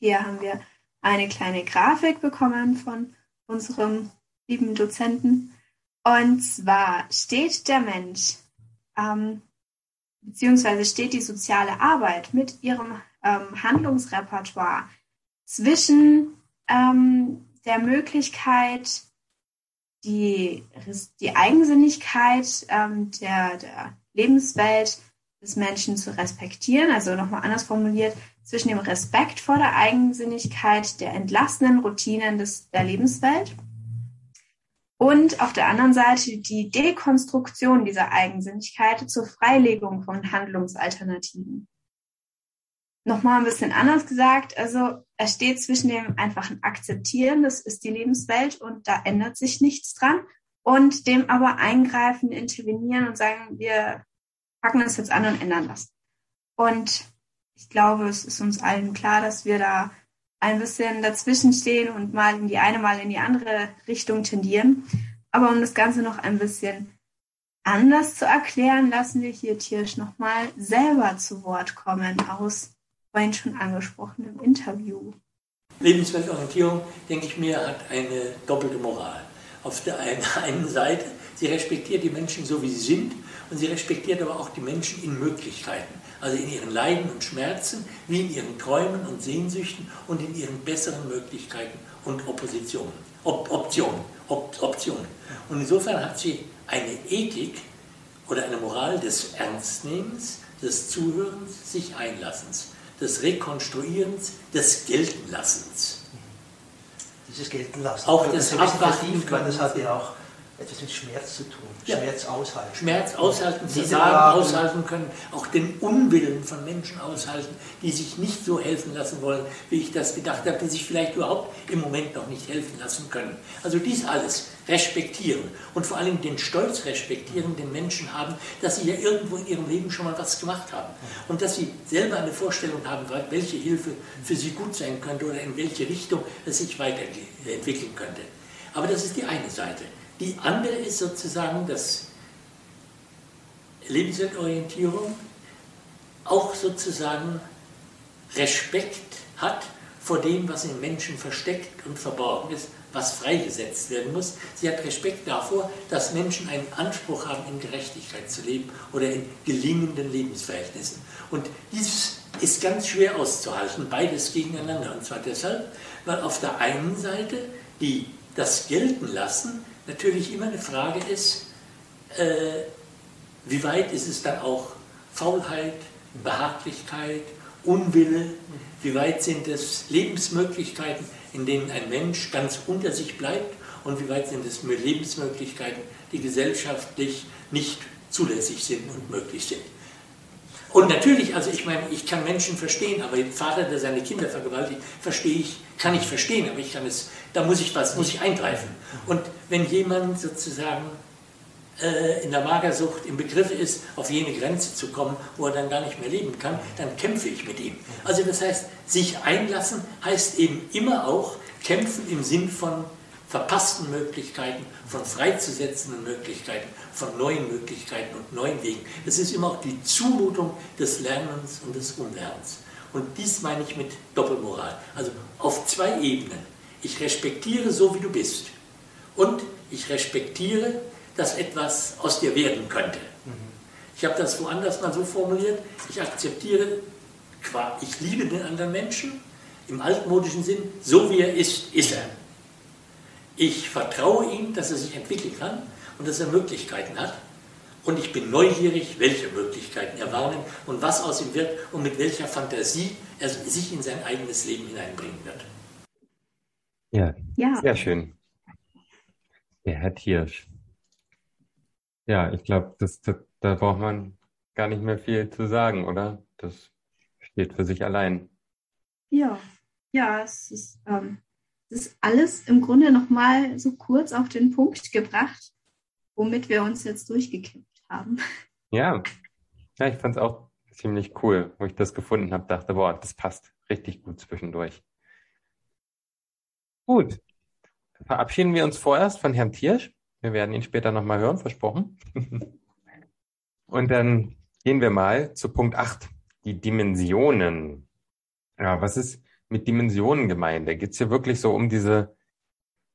Hier haben wir eine kleine Grafik bekommen von unserem lieben Dozenten. Und zwar steht der Mensch, ähm, beziehungsweise steht die soziale Arbeit mit ihrem ähm, Handlungsrepertoire zwischen ähm, der Möglichkeit, die, die Eigensinnigkeit ähm, der, der Lebenswelt des Menschen zu respektieren, also nochmal anders formuliert, zwischen dem Respekt vor der Eigensinnigkeit, der entlastenden Routinen des, der Lebenswelt und auf der anderen Seite die Dekonstruktion dieser Eigensinnigkeit zur Freilegung von Handlungsalternativen. Nochmal ein bisschen anders gesagt, also es steht zwischen dem einfachen Akzeptieren, das ist die Lebenswelt und da ändert sich nichts dran, und dem aber eingreifen, intervenieren und sagen, wir packen das jetzt an und ändern das. Und ich glaube, es ist uns allen klar, dass wir da ein bisschen dazwischen stehen und mal in die eine, mal in die andere Richtung tendieren. Aber um das Ganze noch ein bisschen anders zu erklären, lassen wir hier Tirsch nochmal selber zu Wort kommen aus vorhin schon angesprochenem Interview. Lebensweltorientierung, denke ich mir, hat eine doppelte Moral. Auf der einen [laughs] Seite, sie respektiert die Menschen so, wie sie sind und sie respektiert aber auch die Menschen in Möglichkeiten, also in ihren Leiden und Schmerzen, wie in ihren Träumen und Sehnsüchten und in ihren besseren Möglichkeiten und Oppositionen, Op Optionen, Op Optionen. Und insofern hat sie eine Ethik oder eine Moral des Ernstnehmens, des Zuhörens, sich Einlassens, des Rekonstruierens, des Geltenlassens. Dieses Geltenlassen. Auch das Abwarten. Das hat ja auch etwas mit Schmerz zu tun. Ja. Schmerz aushalten. Schmerz aushalten, Versagen Fragen- aushalten können, auch den Unwillen von Menschen aushalten, die sich nicht so helfen lassen wollen, wie ich das gedacht habe, die sich vielleicht überhaupt im Moment noch nicht helfen lassen können. Also dies alles respektieren und vor allem den Stolz respektieren, den Menschen haben, dass sie ja irgendwo in ihrem Leben schon mal was gemacht haben und dass sie selber eine Vorstellung haben, welche Hilfe für sie gut sein könnte oder in welche Richtung es sich weiterentwickeln könnte. Aber das ist die eine Seite. Die andere ist sozusagen, dass Lebensweltorientierung auch sozusagen Respekt hat vor dem, was im Menschen versteckt und verborgen ist, was freigesetzt werden muss. Sie hat Respekt davor, dass Menschen einen Anspruch haben, in Gerechtigkeit zu leben oder in gelingenden Lebensverhältnissen. Und dieses ist ganz schwer auszuhalten, beides gegeneinander. Und zwar deshalb, weil auf der einen Seite die, das Gelten lassen natürlich immer eine Frage ist, äh, wie weit ist es dann auch Faulheit, Behaglichkeit, Unwille, wie weit sind es Lebensmöglichkeiten, in denen ein Mensch ganz unter sich bleibt und wie weit sind es Lebensmöglichkeiten, die gesellschaftlich nicht zulässig sind und möglich sind. Und natürlich, also ich meine, ich kann Menschen verstehen, aber den Vater, der seine Kinder vergewaltigt, verstehe ich, kann ich verstehen, aber ich kann es, da muss ich was, muss ich eingreifen. Und wenn jemand sozusagen äh, in der Magersucht im Begriff ist, auf jene Grenze zu kommen, wo er dann gar nicht mehr leben kann, dann kämpfe ich mit ihm. Also das heißt, sich einlassen heißt eben immer auch kämpfen im Sinn von verpassten Möglichkeiten, von freizusetzenden Möglichkeiten, von neuen Möglichkeiten und neuen Wegen. Das ist immer auch die Zumutung des Lernens und des Unlernens. Und dies meine ich mit Doppelmoral. Also auf zwei Ebenen. Ich respektiere so, wie du bist. Und ich respektiere, dass etwas aus dir werden könnte. Ich habe das woanders mal so formuliert. Ich akzeptiere, ich liebe den anderen Menschen im altmodischen Sinn, so wie er ist, ist er. Ich vertraue ihm, dass er sich entwickeln kann und dass er Möglichkeiten hat. Und ich bin neugierig, welche Möglichkeiten er wahrnimmt und was aus ihm wird und mit welcher Fantasie er sich in sein eigenes Leben hineinbringen wird. Ja, Ja, sehr schön. Der Herr Hirsch. Ja, ich glaube, das, das, da braucht man gar nicht mehr viel zu sagen, oder? Das steht für sich allein. ja, ja, es ist, ähm, es ist alles im Grunde nochmal so kurz auf den Punkt gebracht, womit wir uns jetzt durchgekämpft haben. Ja, ja, ich fand es auch ziemlich cool, wo ich das gefunden habe, dachte, boah, das passt richtig gut zwischendurch. Gut, verabschieden wir uns vorerst von Herrn Thiersch. Wir werden ihn später nochmal hören, versprochen. [laughs] Und dann gehen wir mal zu Punkt 8, die Dimensionen. Ja, was ist mit Dimensionen gemeint? Da geht es hier wirklich so um diese,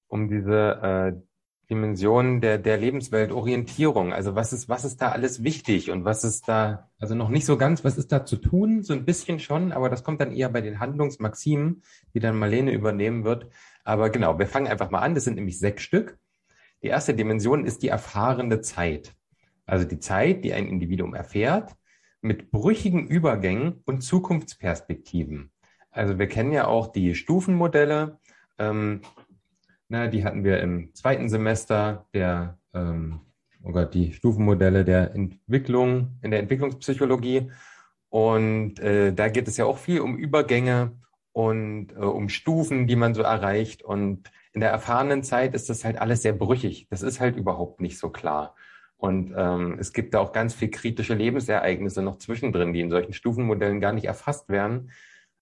um diese äh, Dimensionen der, der Lebensweltorientierung. Also was ist, was ist da alles wichtig und was ist da, also noch nicht so ganz, was ist da zu tun? So ein bisschen schon, aber das kommt dann eher bei den Handlungsmaximen, die dann Marlene übernehmen wird. Aber genau, wir fangen einfach mal an. Das sind nämlich sechs Stück. Die erste Dimension ist die erfahrene Zeit. Also die Zeit, die ein Individuum erfährt, mit brüchigen Übergängen und Zukunftsperspektiven. Also wir kennen ja auch die Stufenmodelle. Ähm, na, die hatten wir im zweiten Semester der, ähm, oh Gott, die Stufenmodelle der Entwicklung, in der Entwicklungspsychologie. Und äh, da geht es ja auch viel um Übergänge und äh, um Stufen, die man so erreicht. Und in der erfahrenen Zeit ist das halt alles sehr brüchig. Das ist halt überhaupt nicht so klar. Und ähm, es gibt da auch ganz viel kritische Lebensereignisse noch zwischendrin, die in solchen Stufenmodellen gar nicht erfasst werden.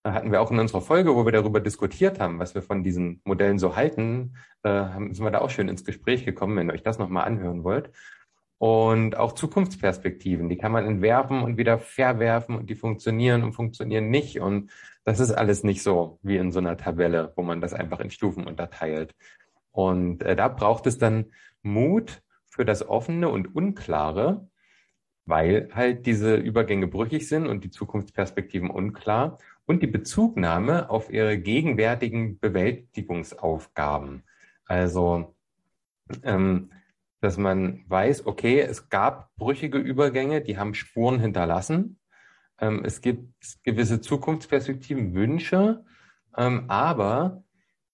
Da hatten wir auch in unserer Folge, wo wir darüber diskutiert haben, was wir von diesen Modellen so halten, äh, sind wir da auch schön ins Gespräch gekommen, wenn ihr euch das nochmal anhören wollt. Und auch Zukunftsperspektiven, die kann man entwerfen und wieder verwerfen und die funktionieren und funktionieren nicht. Und das ist alles nicht so wie in so einer Tabelle, wo man das einfach in Stufen unterteilt. Und äh, da braucht es dann Mut für das Offene und Unklare, weil halt diese Übergänge brüchig sind und die Zukunftsperspektiven unklar und die Bezugnahme auf ihre gegenwärtigen Bewältigungsaufgaben. Also, ähm, dass man weiß, okay, es gab brüchige Übergänge, die haben Spuren hinterlassen ähm, es gibt gewisse Zukunftsperspektiven, Wünsche, ähm, aber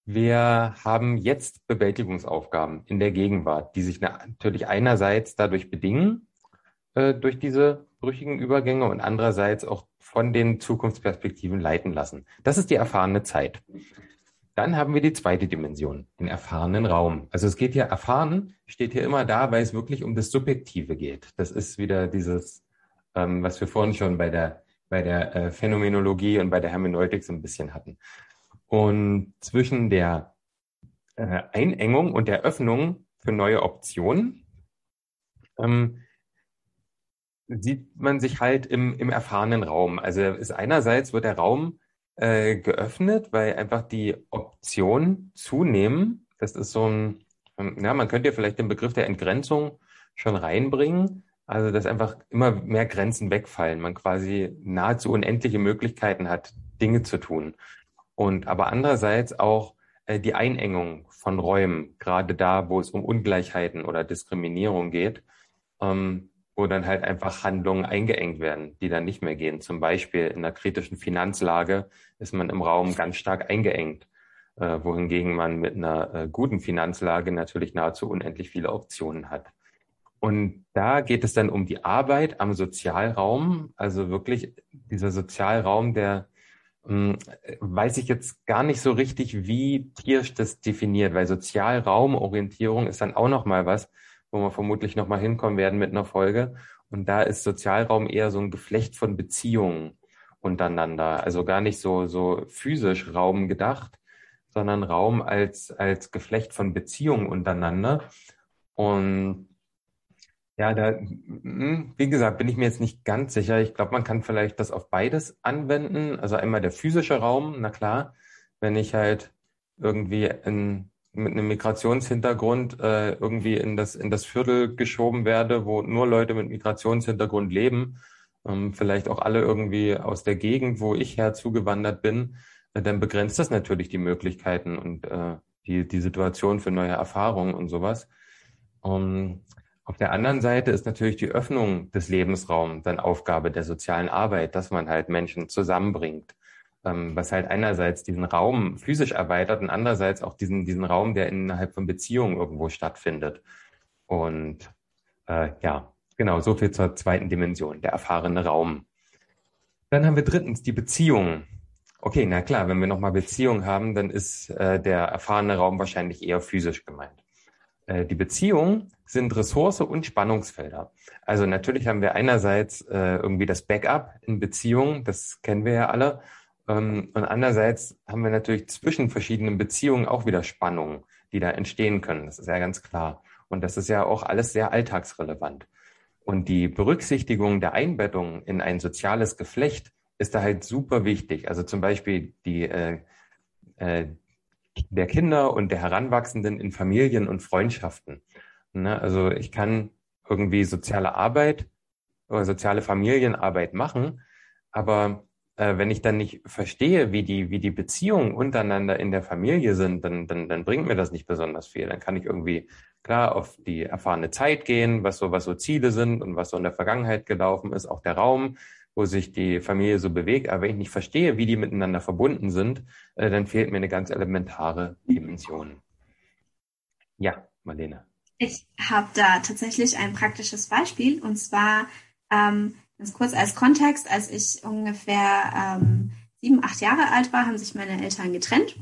wir haben jetzt Bewältigungsaufgaben in der Gegenwart, die sich natürlich einerseits dadurch bedingen, äh, durch diese brüchigen Übergänge und andererseits auch von den Zukunftsperspektiven leiten lassen. Das ist die erfahrene Zeit. Dann haben wir die zweite Dimension, den erfahrenen Raum. Also es geht hier, erfahren steht hier immer da, weil es wirklich um das Subjektive geht. Das ist wieder dieses ähm, was wir vorhin schon bei der, bei der äh, Phänomenologie und bei der Hermeneutik so ein bisschen hatten. Und zwischen der äh, Einengung und der Öffnung für neue Optionen ähm, sieht man sich halt im, im erfahrenen Raum. Also ist einerseits wird der Raum äh, geöffnet, weil einfach die Optionen zunehmen. Das ist so ein, ja, man könnte ja vielleicht den Begriff der Entgrenzung schon reinbringen. Also, dass einfach immer mehr Grenzen wegfallen, man quasi nahezu unendliche Möglichkeiten hat, Dinge zu tun. Und aber andererseits auch äh, die Einengung von Räumen, gerade da, wo es um Ungleichheiten oder Diskriminierung geht, ähm, wo dann halt einfach Handlungen eingeengt werden, die dann nicht mehr gehen. Zum Beispiel in einer kritischen Finanzlage ist man im Raum ganz stark eingeengt, äh, wohingegen man mit einer äh, guten Finanzlage natürlich nahezu unendlich viele Optionen hat. Und da geht es dann um die Arbeit am Sozialraum, also wirklich dieser Sozialraum, der hm, weiß ich jetzt gar nicht so richtig, wie Tiersch das definiert, weil Sozialraumorientierung ist dann auch nochmal was, wo wir vermutlich nochmal hinkommen werden mit einer Folge. Und da ist Sozialraum eher so ein Geflecht von Beziehungen untereinander. Also gar nicht so, so physisch Raum gedacht, sondern Raum als, als Geflecht von Beziehungen untereinander. Und ja, da, hm, wie gesagt, bin ich mir jetzt nicht ganz sicher. Ich glaube, man kann vielleicht das auf beides anwenden. Also einmal der physische Raum, na klar, wenn ich halt irgendwie in, mit einem Migrationshintergrund äh, irgendwie in das, in das Viertel geschoben werde, wo nur Leute mit Migrationshintergrund leben, ähm, vielleicht auch alle irgendwie aus der Gegend, wo ich herzugewandert bin, äh, dann begrenzt das natürlich die Möglichkeiten und äh, die, die Situation für neue Erfahrungen und sowas. Um, auf der anderen Seite ist natürlich die Öffnung des Lebensraums dann Aufgabe der sozialen Arbeit, dass man halt Menschen zusammenbringt, ähm, was halt einerseits diesen Raum physisch erweitert und andererseits auch diesen, diesen Raum, der innerhalb von Beziehungen irgendwo stattfindet. Und äh, ja, genau, so viel zur zweiten Dimension, der erfahrene Raum. Dann haben wir drittens die Beziehung. Okay, na klar, wenn wir nochmal Beziehung haben, dann ist äh, der erfahrene Raum wahrscheinlich eher physisch gemeint. Äh, die Beziehung sind Ressource und Spannungsfelder. Also natürlich haben wir einerseits äh, irgendwie das Backup in Beziehungen, das kennen wir ja alle. Ähm, und andererseits haben wir natürlich zwischen verschiedenen Beziehungen auch wieder Spannungen, die da entstehen können. Das ist ja ganz klar. Und das ist ja auch alles sehr alltagsrelevant. Und die Berücksichtigung der Einbettung in ein soziales Geflecht ist da halt super wichtig. Also zum Beispiel die, äh, äh, der Kinder und der Heranwachsenden in Familien und Freundschaften. Ne? Also ich kann irgendwie soziale Arbeit oder soziale Familienarbeit machen, aber äh, wenn ich dann nicht verstehe, wie die, wie die Beziehungen untereinander in der Familie sind, dann, dann, dann bringt mir das nicht besonders viel. Dann kann ich irgendwie klar auf die erfahrene Zeit gehen, was so, was so Ziele sind und was so in der Vergangenheit gelaufen ist, auch der Raum, wo sich die Familie so bewegt. Aber wenn ich nicht verstehe, wie die miteinander verbunden sind, äh, dann fehlt mir eine ganz elementare Dimension. Ja, Marlene. Ich habe da tatsächlich ein praktisches Beispiel und zwar ähm, ganz kurz als Kontext, als ich ungefähr ähm, sieben, acht Jahre alt war, haben sich meine Eltern getrennt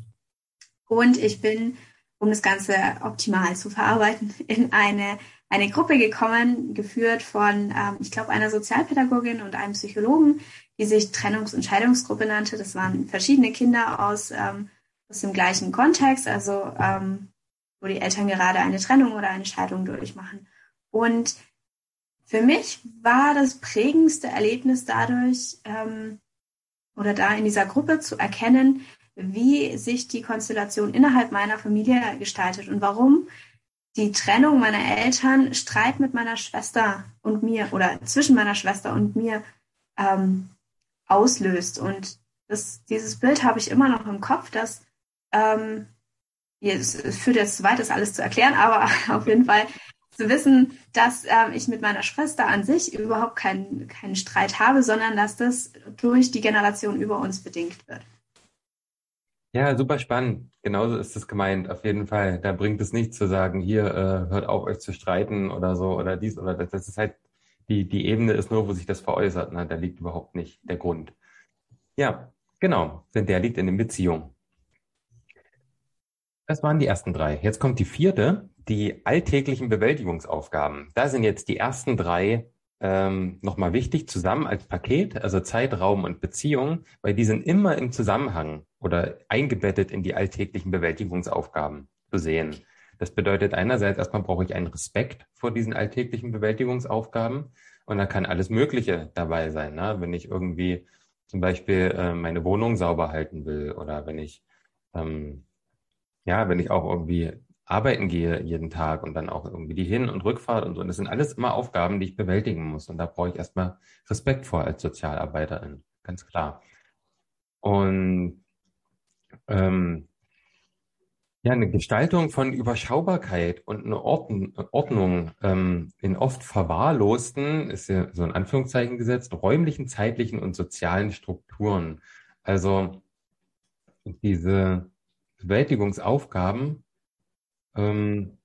und ich bin, um das Ganze optimal zu verarbeiten, [laughs] in eine, eine Gruppe gekommen, geführt von, ähm, ich glaube, einer Sozialpädagogin und einem Psychologen, die sich Trennungs- und Scheidungsgruppe nannte. Das waren verschiedene Kinder aus, ähm, aus dem gleichen Kontext, also ähm, wo die Eltern gerade eine Trennung oder eine Scheidung durchmachen. Und für mich war das prägendste Erlebnis dadurch, ähm, oder da in dieser Gruppe zu erkennen, wie sich die Konstellation innerhalb meiner Familie gestaltet und warum die Trennung meiner Eltern Streit mit meiner Schwester und mir oder zwischen meiner Schwester und mir ähm, auslöst. Und das, dieses Bild habe ich immer noch im Kopf, dass ähm, es führt jetzt zu weit, das alles zu erklären, aber [laughs] auf jeden Fall zu wissen, dass ähm, ich mit meiner Schwester an sich überhaupt keinen, keinen Streit habe, sondern dass das durch die Generation über uns bedingt wird. Ja, super spannend. Genauso ist es gemeint, auf jeden Fall. Da bringt es nichts zu sagen, hier, äh, hört auf, euch zu streiten oder so oder dies oder das. Das ist halt, die, die Ebene ist nur, wo sich das veräußert. Ne? Da liegt überhaupt nicht der Grund. Ja, genau. Denn der liegt in den Beziehungen. Das waren die ersten drei. Jetzt kommt die vierte, die alltäglichen Bewältigungsaufgaben. Da sind jetzt die ersten drei ähm, nochmal wichtig zusammen als Paket, also Zeit, Raum und Beziehung, weil die sind immer im Zusammenhang oder eingebettet in die alltäglichen Bewältigungsaufgaben zu sehen. Das bedeutet einerseits erstmal brauche ich einen Respekt vor diesen alltäglichen Bewältigungsaufgaben und da kann alles Mögliche dabei sein. Ne? Wenn ich irgendwie zum Beispiel äh, meine Wohnung sauber halten will oder wenn ich ähm, ja, wenn ich auch irgendwie arbeiten gehe jeden Tag und dann auch irgendwie die Hin- und Rückfahrt und so. Und das sind alles immer Aufgaben, die ich bewältigen muss. Und da brauche ich erstmal Respekt vor als Sozialarbeiterin, ganz klar. Und ähm, ja, eine Gestaltung von Überschaubarkeit und eine Ordn Ordnung ähm, in oft verwahrlosten, ist ja so in Anführungszeichen gesetzt, räumlichen, zeitlichen und sozialen Strukturen. Also diese Bewältigungsaufgaben, ähm,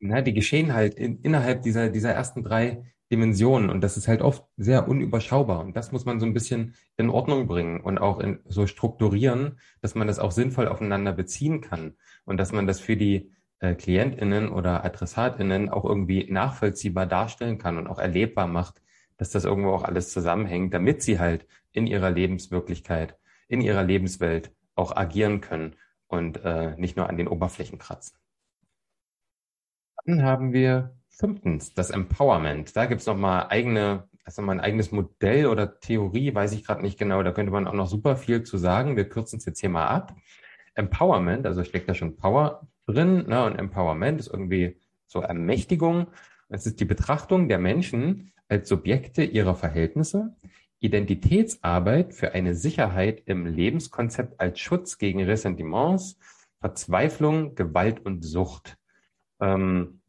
na, die geschehen halt in, innerhalb dieser, dieser ersten drei Dimensionen und das ist halt oft sehr unüberschaubar und das muss man so ein bisschen in Ordnung bringen und auch in, so strukturieren, dass man das auch sinnvoll aufeinander beziehen kann und dass man das für die äh, KlientInnen oder AdressatInnen auch irgendwie nachvollziehbar darstellen kann und auch erlebbar macht, dass das irgendwo auch alles zusammenhängt, damit sie halt in ihrer Lebenswirklichkeit, in ihrer Lebenswelt auch agieren können und äh, nicht nur an den Oberflächen kratzen. Dann haben wir fünftens das Empowerment. Da gibt es nochmal eigene, also mal ein eigenes Modell oder Theorie, weiß ich gerade nicht genau. Da könnte man auch noch super viel zu sagen. Wir kürzen es jetzt hier mal ab. Empowerment, also steckt da schon Power drin, ne? und Empowerment ist irgendwie so Ermächtigung. Es ist die Betrachtung der Menschen als Subjekte ihrer Verhältnisse, Identitätsarbeit für eine Sicherheit im Lebenskonzept als Schutz gegen Ressentiments, Verzweiflung, Gewalt und Sucht. Ähm,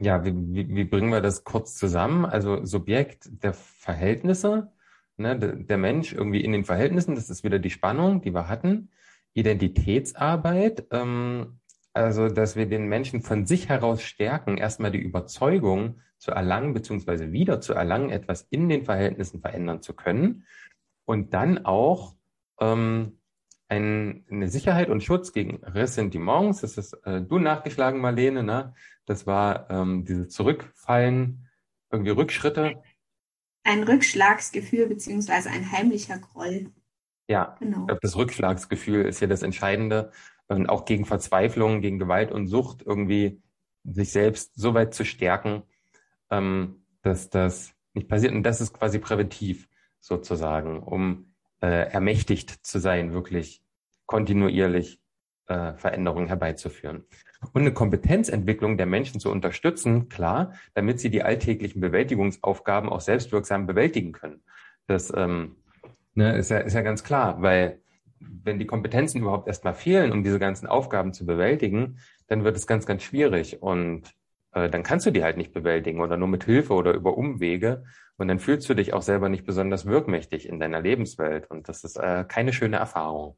ja, wie, wie, wie bringen wir das kurz zusammen? Also Subjekt der Verhältnisse, ne, der, Mensch irgendwie in den Verhältnissen, das ist wieder die Spannung, die wir hatten. Identitätsarbeit, ähm, also dass wir den Menschen von sich heraus stärken, erstmal die Überzeugung, zu erlangen, beziehungsweise wieder zu erlangen, etwas in den Verhältnissen verändern zu können und dann auch ähm, ein, eine Sicherheit und Schutz gegen Ressentiments, das ist äh, du nachgeschlagen, Marlene, ne? das war ähm, dieses Zurückfallen, irgendwie Rückschritte. Ein Rückschlagsgefühl beziehungsweise ein heimlicher Groll. Ja, genau. ich glaube, das Rückschlagsgefühl ist ja das Entscheidende. Und auch gegen Verzweiflung, gegen Gewalt und Sucht irgendwie sich selbst so weit zu stärken, ähm, dass das nicht passiert. Und das ist quasi präventiv sozusagen, um äh, ermächtigt zu sein, wirklich kontinuierlich äh, Veränderungen herbeizuführen. Und eine Kompetenzentwicklung der Menschen zu unterstützen, klar, damit sie die alltäglichen Bewältigungsaufgaben auch selbstwirksam bewältigen können. Das ähm, ne, ist, ja, ist ja ganz klar, weil wenn die Kompetenzen überhaupt erstmal fehlen, um diese ganzen Aufgaben zu bewältigen, dann wird es ganz, ganz schwierig. Und äh, dann kannst du die halt nicht bewältigen oder nur mit Hilfe oder über Umwege. Und dann fühlst du dich auch selber nicht besonders wirkmächtig in deiner Lebenswelt. Und das ist äh, keine schöne Erfahrung.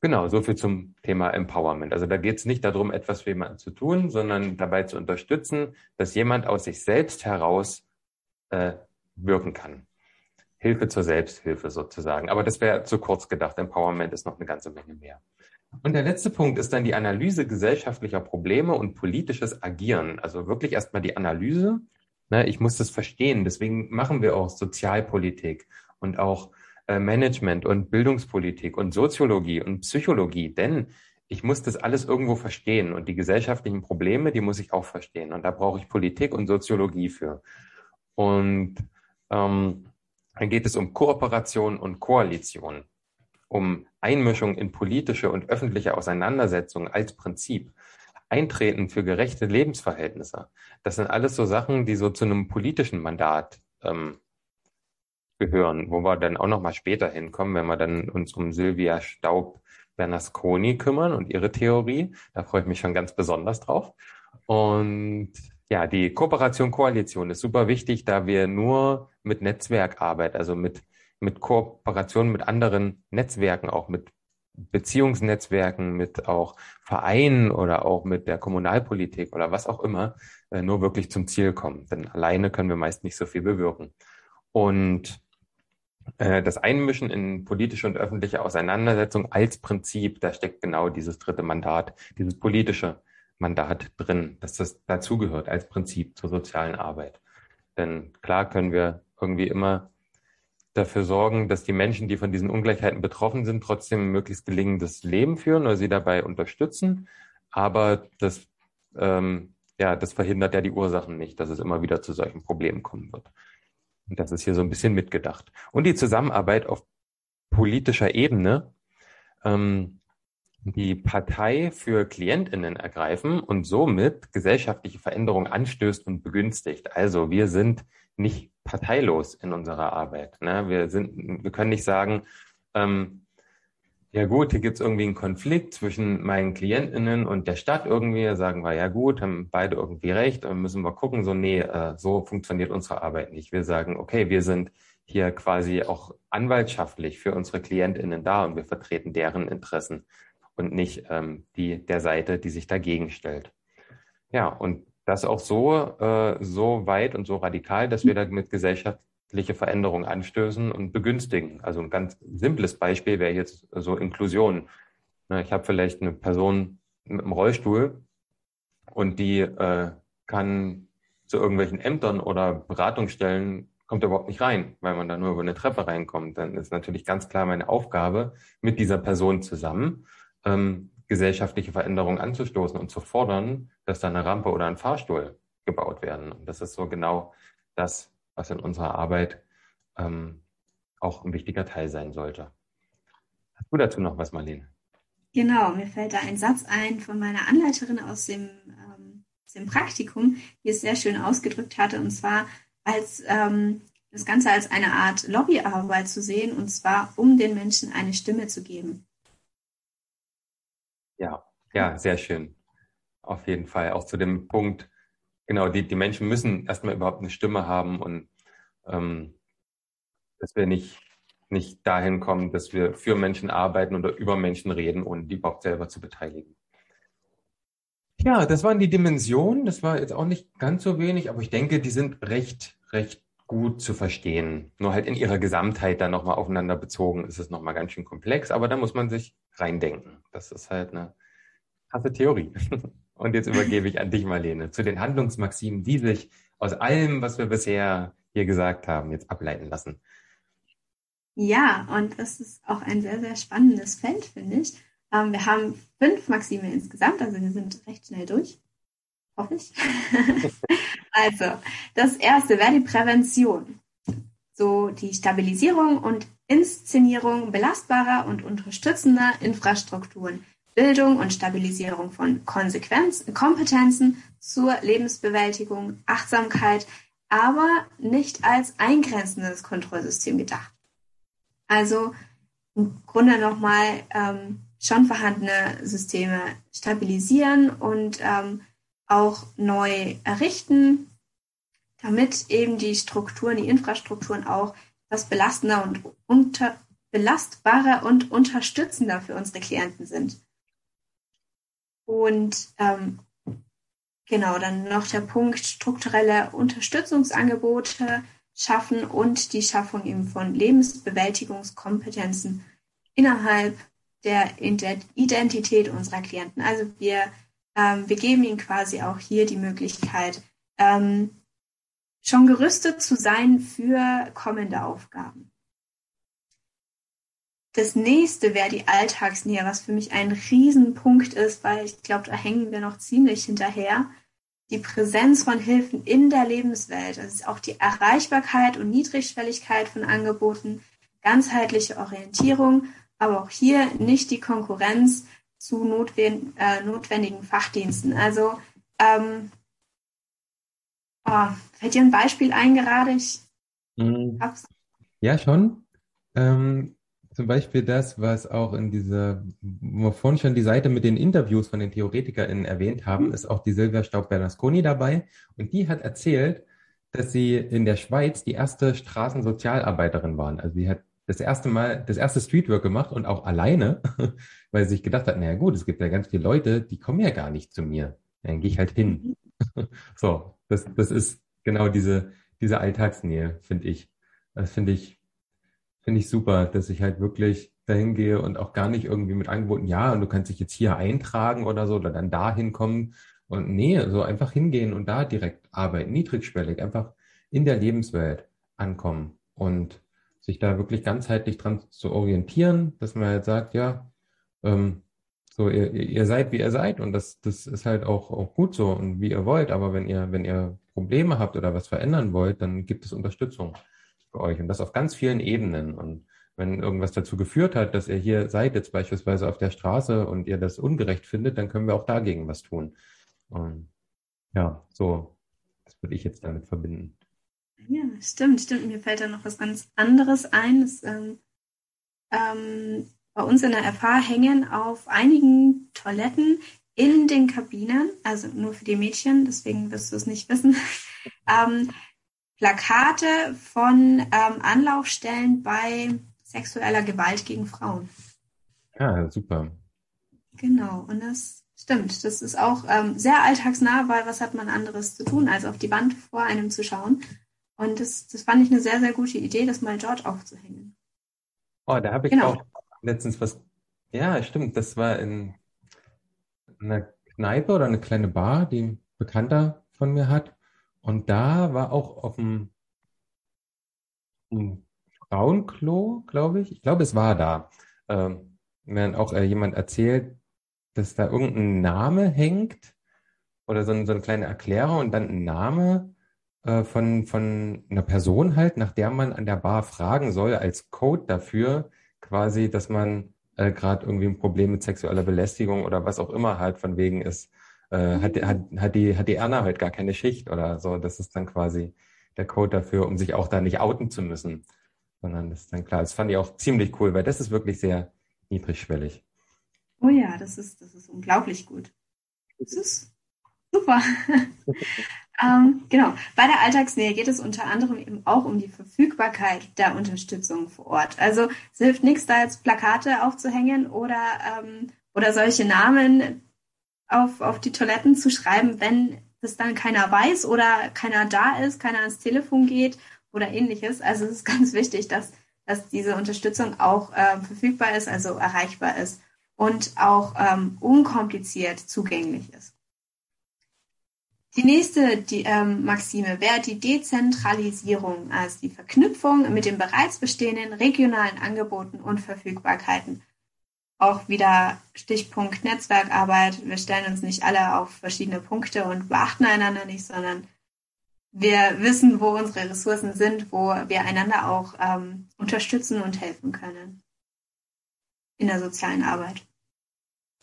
Genau, so viel zum Thema Empowerment. Also da geht es nicht darum, etwas für jemanden zu tun, sondern dabei zu unterstützen, dass jemand aus sich selbst heraus äh, wirken kann. Hilfe zur Selbsthilfe sozusagen. Aber das wäre zu kurz gedacht. Empowerment ist noch eine ganze Menge mehr. Und der letzte Punkt ist dann die Analyse gesellschaftlicher Probleme und politisches Agieren. Also wirklich erstmal die Analyse. Ne, ich muss das verstehen. Deswegen machen wir auch Sozialpolitik und auch äh, Management und Bildungspolitik und Soziologie und Psychologie. Denn ich muss das alles irgendwo verstehen. Und die gesellschaftlichen Probleme, die muss ich auch verstehen. Und da brauche ich Politik und Soziologie für. Und ähm, dann geht es um Kooperation und Koalition um Einmischung in politische und öffentliche Auseinandersetzungen als Prinzip, Eintreten für gerechte Lebensverhältnisse. Das sind alles so Sachen, die so zu einem politischen Mandat ähm, gehören, wo wir dann auch noch mal später hinkommen, wenn wir dann uns um Sylvia Staub Bernasconi kümmern und ihre Theorie. Da freue ich mich schon ganz besonders drauf. Und ja, die Kooperation Koalition ist super wichtig, da wir nur mit Netzwerkarbeit, also mit mit Kooperation mit anderen Netzwerken, auch mit Beziehungsnetzwerken, mit auch Vereinen oder auch mit der Kommunalpolitik oder was auch immer, äh, nur wirklich zum Ziel kommen. Denn alleine können wir meist nicht so viel bewirken. Und äh, das Einmischen in politische und öffentliche Auseinandersetzung als Prinzip, da steckt genau dieses dritte Mandat, dieses politische Mandat drin, dass das dazugehört als Prinzip zur sozialen Arbeit. Denn klar können wir irgendwie immer dafür sorgen, dass die Menschen, die von diesen Ungleichheiten betroffen sind, trotzdem ein möglichst gelingendes Leben führen oder sie dabei unterstützen. Aber das, ähm, ja, das verhindert ja die Ursachen nicht, dass es immer wieder zu solchen Problemen kommen wird. Und das ist hier so ein bisschen mitgedacht. Und die Zusammenarbeit auf politischer Ebene, ähm, die Partei für KlientInnen ergreifen und somit gesellschaftliche Veränderungen anstößt und begünstigt. Also wir sind nicht parteilos in unserer Arbeit. Ne? Wir, sind, wir können nicht sagen, ähm, ja gut, hier gibt es irgendwie einen Konflikt zwischen meinen KlientInnen und der Stadt irgendwie. Sagen wir, ja gut, haben beide irgendwie recht, müssen wir gucken, so nee, äh, so funktioniert unsere Arbeit nicht. Wir sagen, okay, wir sind hier quasi auch anwaltschaftlich für unsere KlientInnen da und wir vertreten deren Interessen und nicht ähm, die der Seite, die sich dagegen stellt. Ja, und das auch so, äh, so weit und so radikal, dass wir damit gesellschaftliche Veränderungen anstößen und begünstigen. Also ein ganz simples Beispiel wäre jetzt so Inklusion. Ne, ich habe vielleicht eine Person mit einem Rollstuhl und die äh, kann zu irgendwelchen Ämtern oder Beratungsstellen kommt überhaupt nicht rein, weil man da nur über eine Treppe reinkommt. Dann ist natürlich ganz klar meine Aufgabe, mit dieser Person zusammen ähm, gesellschaftliche Veränderungen anzustoßen und zu fordern, dass da eine Rampe oder ein Fahrstuhl gebaut werden. Und das ist so genau das, was in unserer Arbeit ähm, auch ein wichtiger Teil sein sollte. Hast du dazu noch was, Marlene? Genau, mir fällt da ein Satz ein von meiner Anleiterin aus dem, ähm, aus dem Praktikum, die es sehr schön ausgedrückt hatte, und zwar als ähm, das Ganze als eine Art Lobbyarbeit zu sehen, und zwar um den Menschen eine Stimme zu geben. Ja, ja, sehr schön. Auf jeden Fall. Auch zu dem Punkt, genau, die, die Menschen müssen erstmal überhaupt eine Stimme haben und ähm, dass wir nicht, nicht dahin kommen, dass wir für Menschen arbeiten oder über Menschen reden, ohne die überhaupt selber zu beteiligen. Ja, das waren die Dimensionen. Das war jetzt auch nicht ganz so wenig, aber ich denke, die sind recht, recht gut zu verstehen. Nur halt in ihrer Gesamtheit dann nochmal aufeinander bezogen ist es nochmal ganz schön komplex, aber da muss man sich reindenken. Das ist halt eine krasse Theorie. [laughs] Und jetzt übergebe ich an dich, Marlene, zu den Handlungsmaximen, die sich aus allem, was wir bisher hier gesagt haben, jetzt ableiten lassen. Ja, und das ist auch ein sehr, sehr spannendes Feld, finde ich. Ähm, wir haben fünf Maxime insgesamt, also wir sind recht schnell durch. Hoffe ich. [laughs] also, das erste wäre die Prävention. So die Stabilisierung und Inszenierung belastbarer und unterstützender Infrastrukturen, Bildung und Stabilisierung von Konsequenz, Kompetenzen zur Lebensbewältigung, Achtsamkeit, aber nicht als eingrenzendes Kontrollsystem gedacht. Also im Grunde nochmal ähm, schon vorhandene Systeme stabilisieren und ähm, auch neu errichten, damit eben die Strukturen, die Infrastrukturen auch etwas belastender und unter, belastbarer und unterstützender für unsere Klienten sind. Und ähm, genau, dann noch der Punkt strukturelle Unterstützungsangebote schaffen und die Schaffung eben von Lebensbewältigungskompetenzen innerhalb der Identität unserer Klienten. Also wir, ähm, wir geben ihnen quasi auch hier die Möglichkeit, ähm, schon gerüstet zu sein für kommende Aufgaben. Das nächste wäre die Alltagsnähe, was für mich ein Riesenpunkt ist, weil ich glaube, da hängen wir noch ziemlich hinterher. Die Präsenz von Hilfen in der Lebenswelt, also auch die Erreichbarkeit und Niedrigschwelligkeit von Angeboten, ganzheitliche Orientierung, aber auch hier nicht die Konkurrenz zu äh, notwendigen Fachdiensten. Also ähm, oh, fällt dir ein Beispiel ein gerade? Ich mhm. Ja, schon. Ähm, zum Beispiel das, was auch in dieser, wo wir vorhin schon die Seite mit den Interviews von den TheoretikerInnen erwähnt haben, ist auch die Silvia Staub-Bernasconi dabei. Und die hat erzählt, dass sie in der Schweiz die erste Straßensozialarbeiterin waren. Also sie hat das erste Mal, das erste Streetwork gemacht und auch alleine, [laughs] weil sie sich gedacht hat, naja gut, es gibt ja ganz viele Leute, die kommen ja gar nicht zu mir. Dann gehe ich halt hin. [laughs] so, das, das ist genau diese, diese Alltagsnähe, finde ich. Das finde ich finde ich super, dass ich halt wirklich dahin gehe und auch gar nicht irgendwie mit Angeboten, ja, und du kannst dich jetzt hier eintragen oder so oder dann da hinkommen. Und nee, so einfach hingehen und da direkt arbeiten, niedrigschwellig, einfach in der Lebenswelt ankommen und sich da wirklich ganzheitlich dran zu orientieren, dass man halt sagt, ja, ähm, so ihr, ihr seid, wie ihr seid und das, das ist halt auch, auch gut so und wie ihr wollt, aber wenn ihr, wenn ihr Probleme habt oder was verändern wollt, dann gibt es Unterstützung für euch und das auf ganz vielen Ebenen. Und wenn irgendwas dazu geführt hat, dass ihr hier seid, jetzt beispielsweise auf der Straße und ihr das ungerecht findet, dann können wir auch dagegen was tun. Und ja, so, das würde ich jetzt damit verbinden. Ja, stimmt, stimmt. Mir fällt da noch was ganz anderes ein. Das, ähm, ähm, bei uns in der FH hängen auf einigen Toiletten in den Kabinen, also nur für die Mädchen, deswegen wirst du es nicht wissen, [laughs] ähm, Plakate von ähm, Anlaufstellen bei sexueller Gewalt gegen Frauen. Ja, super. Genau, und das stimmt. Das ist auch ähm, sehr alltagsnah, weil was hat man anderes zu tun, als auf die Wand vor einem zu schauen. Und das, das fand ich eine sehr, sehr gute Idee, das mal dort aufzuhängen. Oh, da habe ich genau. auch letztens was. Ja, stimmt. Das war in einer Kneipe oder eine kleine Bar, die ein Bekannter von mir hat. Und da war auch auf dem, Frauenklo, glaube ich, ich glaube, es war da, ähm, mir dann auch äh, jemand erzählt, dass da irgendein Name hängt oder so, ein, so eine kleine Erklärung und dann ein Name äh, von, von einer Person halt, nach der man an der Bar fragen soll, als Code dafür, quasi, dass man äh, gerade irgendwie ein Problem mit sexueller Belästigung oder was auch immer halt von wegen ist, äh, hat, hat, hat, die, hat die Erna halt gar keine Schicht oder so. Das ist dann quasi der Code dafür, um sich auch da nicht outen zu müssen. Sondern das ist dann klar. Das fand ich auch ziemlich cool, weil das ist wirklich sehr niedrigschwellig. Oh ja, das ist, das ist unglaublich gut. Das ist super. [laughs] ähm, genau. Bei der Alltagsnähe geht es unter anderem eben auch um die Verfügbarkeit der Unterstützung vor Ort. Also es hilft nichts, da jetzt Plakate aufzuhängen oder, ähm, oder solche Namen auf, auf die Toiletten zu schreiben, wenn das dann keiner weiß oder keiner da ist, keiner ans Telefon geht oder ähnliches. Also es ist [laughs] ganz wichtig, dass, dass diese Unterstützung auch äh, verfügbar ist, also erreichbar ist und auch ähm, unkompliziert zugänglich ist. Die nächste die, ähm, Maxime wäre die Dezentralisierung, also die Verknüpfung mit den bereits bestehenden regionalen Angeboten und Verfügbarkeiten auch wieder Stichpunkt Netzwerkarbeit. Wir stellen uns nicht alle auf verschiedene Punkte und beachten einander nicht, sondern wir wissen, wo unsere Ressourcen sind, wo wir einander auch ähm, unterstützen und helfen können in der sozialen Arbeit.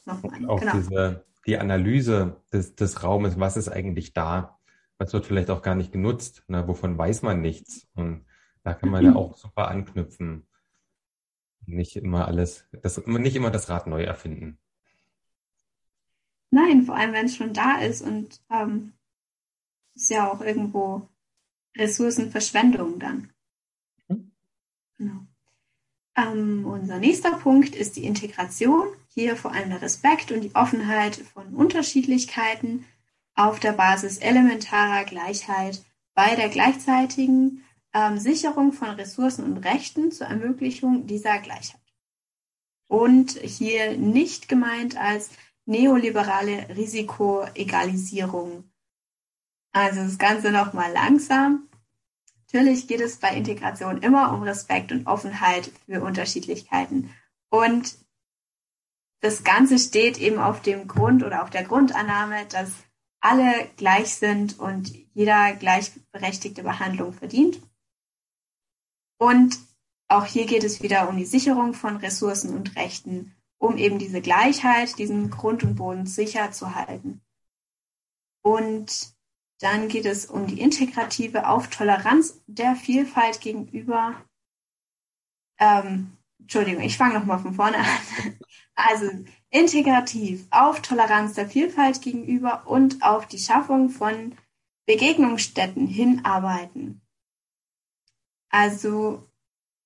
Nochmal. Auch genau. diese, die Analyse des, des Raumes, was ist eigentlich da? Was wird vielleicht auch gar nicht genutzt? Ne? Wovon weiß man nichts? Und da kann man ja auch super anknüpfen nicht immer alles, das, nicht immer das Rad neu erfinden. Nein, vor allem wenn es schon da ist und ähm, ist ja auch irgendwo Ressourcenverschwendung dann. Mhm. Genau. Ähm, unser nächster Punkt ist die Integration. Hier vor allem der Respekt und die Offenheit von Unterschiedlichkeiten auf der Basis elementarer Gleichheit bei der gleichzeitigen ähm, Sicherung von Ressourcen und Rechten zur Ermöglichung dieser Gleichheit. Und hier nicht gemeint als neoliberale Risikoegalisierung. Also das Ganze nochmal langsam. Natürlich geht es bei Integration immer um Respekt und Offenheit für Unterschiedlichkeiten. Und das Ganze steht eben auf dem Grund oder auf der Grundannahme, dass alle gleich sind und jeder gleichberechtigte Behandlung verdient. Und auch hier geht es wieder um die Sicherung von Ressourcen und Rechten, um eben diese Gleichheit, diesen Grund und Boden sicher zu halten. Und dann geht es um die integrative auf Toleranz der Vielfalt gegenüber. Ähm, Entschuldigung, ich fange nochmal von vorne an. Also integrativ auf Toleranz der Vielfalt gegenüber und auf die Schaffung von Begegnungsstätten hinarbeiten. Also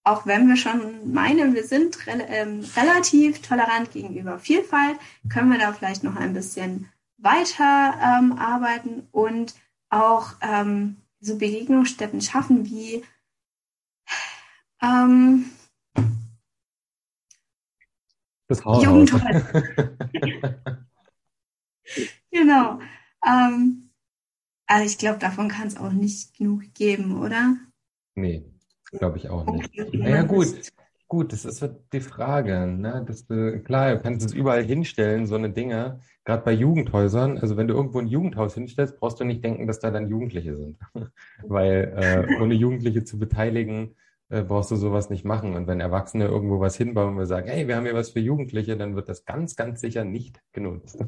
auch wenn wir schon meinen, wir sind re ähm, relativ tolerant gegenüber Vielfalt, können wir da vielleicht noch ein bisschen weiter ähm, arbeiten und auch ähm, so Begegnungsstätten schaffen wie ähm, das Jugendhäuser. [laughs] genau. Ähm, also ich glaube, davon kann es auch nicht genug geben, oder? Nee, glaube ich auch nicht. Okay, naja, gut. Gut, das ist die Frage, ne? Dass du, klar, du kannst es überall hinstellen, so eine Dinge, gerade bei Jugendhäusern. Also wenn du irgendwo ein Jugendhaus hinstellst, brauchst du nicht denken, dass da dann Jugendliche sind. [laughs] Weil äh, ohne Jugendliche zu beteiligen, äh, brauchst du sowas nicht machen. Und wenn Erwachsene irgendwo was hinbauen und sagen, hey, wir haben hier was für Jugendliche, dann wird das ganz, ganz sicher nicht genutzt.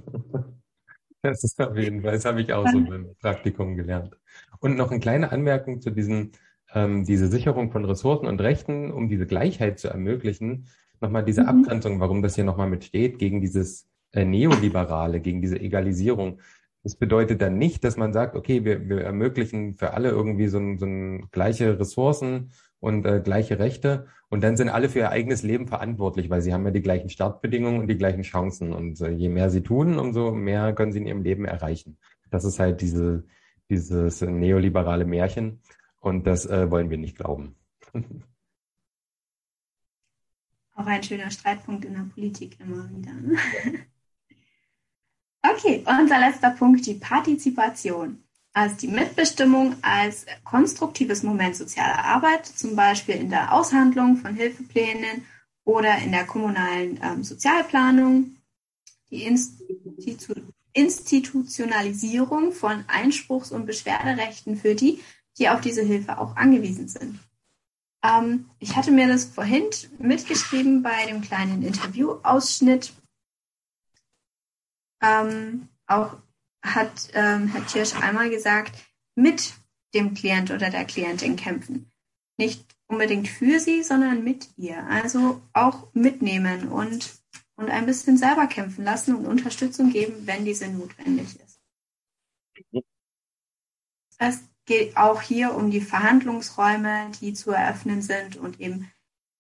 [laughs] das ist auf jeden Fall, das habe ich auch so beim Praktikum gelernt. Und noch eine kleine Anmerkung zu diesen, ähm, diese Sicherung von Ressourcen und Rechten, um diese Gleichheit zu ermöglichen. Nochmal diese mhm. Abgrenzung, warum das hier nochmal mitsteht, gegen dieses äh, Neoliberale, gegen diese Egalisierung. Das bedeutet dann nicht, dass man sagt, okay, wir, wir ermöglichen für alle irgendwie so, ein, so ein gleiche Ressourcen und äh, gleiche Rechte. Und dann sind alle für ihr eigenes Leben verantwortlich, weil sie haben ja die gleichen Startbedingungen und die gleichen Chancen. Und äh, je mehr sie tun, umso mehr können sie in ihrem Leben erreichen. Das ist halt diese, dieses neoliberale Märchen. Und das äh, wollen wir nicht glauben. [laughs] Auch ein schöner Streitpunkt in der Politik immer wieder. Ne? [laughs] Okay, unser letzter Punkt, die Partizipation als die Mitbestimmung als konstruktives Moment sozialer Arbeit, zum Beispiel in der Aushandlung von Hilfeplänen oder in der kommunalen ähm, Sozialplanung, die Institu Institutionalisierung von Einspruchs- und Beschwerderechten für die, die auf diese Hilfe auch angewiesen sind. Ähm, ich hatte mir das vorhin mitgeschrieben bei dem kleinen Interviewausschnitt. Ähm, auch hat ähm, Herr Kirsch einmal gesagt, mit dem Klient oder der Klientin kämpfen. Nicht unbedingt für sie, sondern mit ihr. Also auch mitnehmen und, und ein bisschen selber kämpfen lassen und Unterstützung geben, wenn diese notwendig ist. Es geht auch hier um die Verhandlungsräume, die zu eröffnen sind und eben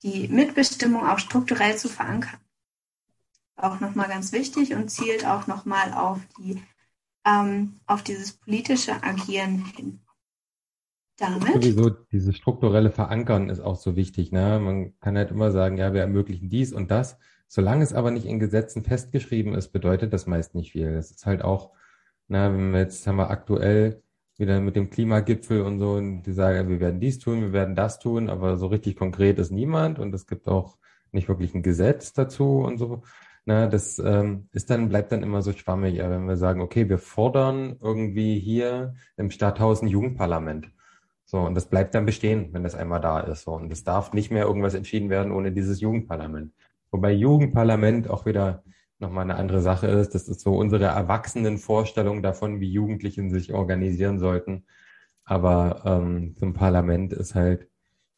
die Mitbestimmung auch strukturell zu verankern. Auch nochmal ganz wichtig und zielt auch nochmal auf die ähm, auf dieses politische Agieren hin. Damit. Sowieso dieses strukturelle Verankern ist auch so wichtig. Ne? Man kann halt immer sagen, ja, wir ermöglichen dies und das. Solange es aber nicht in Gesetzen festgeschrieben ist, bedeutet das meist nicht viel. Das ist halt auch, na, wenn wir jetzt haben wir aktuell wieder mit dem Klimagipfel und so, und die sagen, wir werden dies tun, wir werden das tun, aber so richtig konkret ist niemand und es gibt auch nicht wirklich ein Gesetz dazu und so. Na, das ähm, ist dann, bleibt dann immer so schwammig, wenn wir sagen, okay, wir fordern irgendwie hier im Stadthaus ein Jugendparlament. So, und das bleibt dann bestehen, wenn das einmal da ist. So, und es darf nicht mehr irgendwas entschieden werden ohne dieses Jugendparlament. Wobei Jugendparlament auch wieder nochmal eine andere Sache ist. Das ist so unsere erwachsenen Vorstellung davon, wie Jugendliche sich organisieren sollten. Aber ähm, so ein Parlament ist halt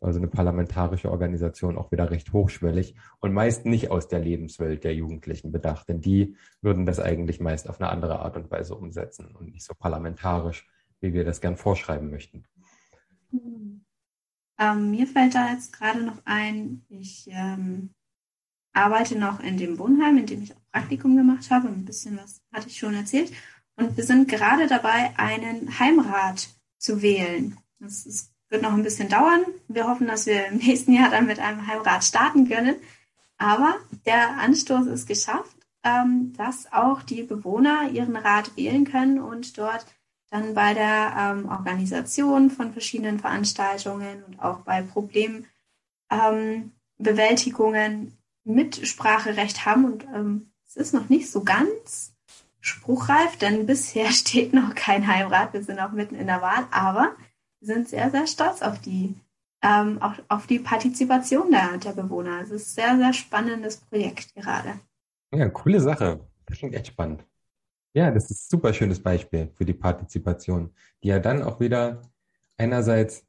Also eine parlamentarische Organisation auch wieder recht hochschwellig und meist nicht aus der Lebenswelt der Jugendlichen bedacht, denn die würden das eigentlich meist auf eine andere Art und Weise umsetzen und nicht so parlamentarisch, wie wir das gern vorschreiben möchten. Ähm, mir fällt da jetzt gerade noch ein, ich ähm, arbeite noch in dem Wohnheim, in dem ich auch Praktikum gemacht habe. Ein bisschen was hatte ich schon erzählt. Und wir sind gerade dabei, einen Heimrat zu wählen. Das ist, wird noch ein bisschen dauern. Wir hoffen, dass wir im nächsten Jahr dann mit einem Heimrat starten können. Aber der Anstoß ist geschafft, ähm, dass auch die Bewohner ihren Rat wählen können und dort dann bei der ähm, Organisation von verschiedenen Veranstaltungen und auch bei Problembewältigungen ähm, Mitspracherecht haben. Und ähm, es ist noch nicht so ganz spruchreif, denn [laughs] bisher steht noch kein Heimrat. Wir sind auch mitten in der Wahl, aber sind sehr, sehr stolz auf die, ähm, auch auf die Partizipation der, der Bewohner. Es ist ein sehr, sehr spannendes Projekt gerade. Ja, coole Sache. Das klingt echt spannend. Ja, das ist ein super schönes Beispiel für die Partizipation, die ja dann auch wieder einerseits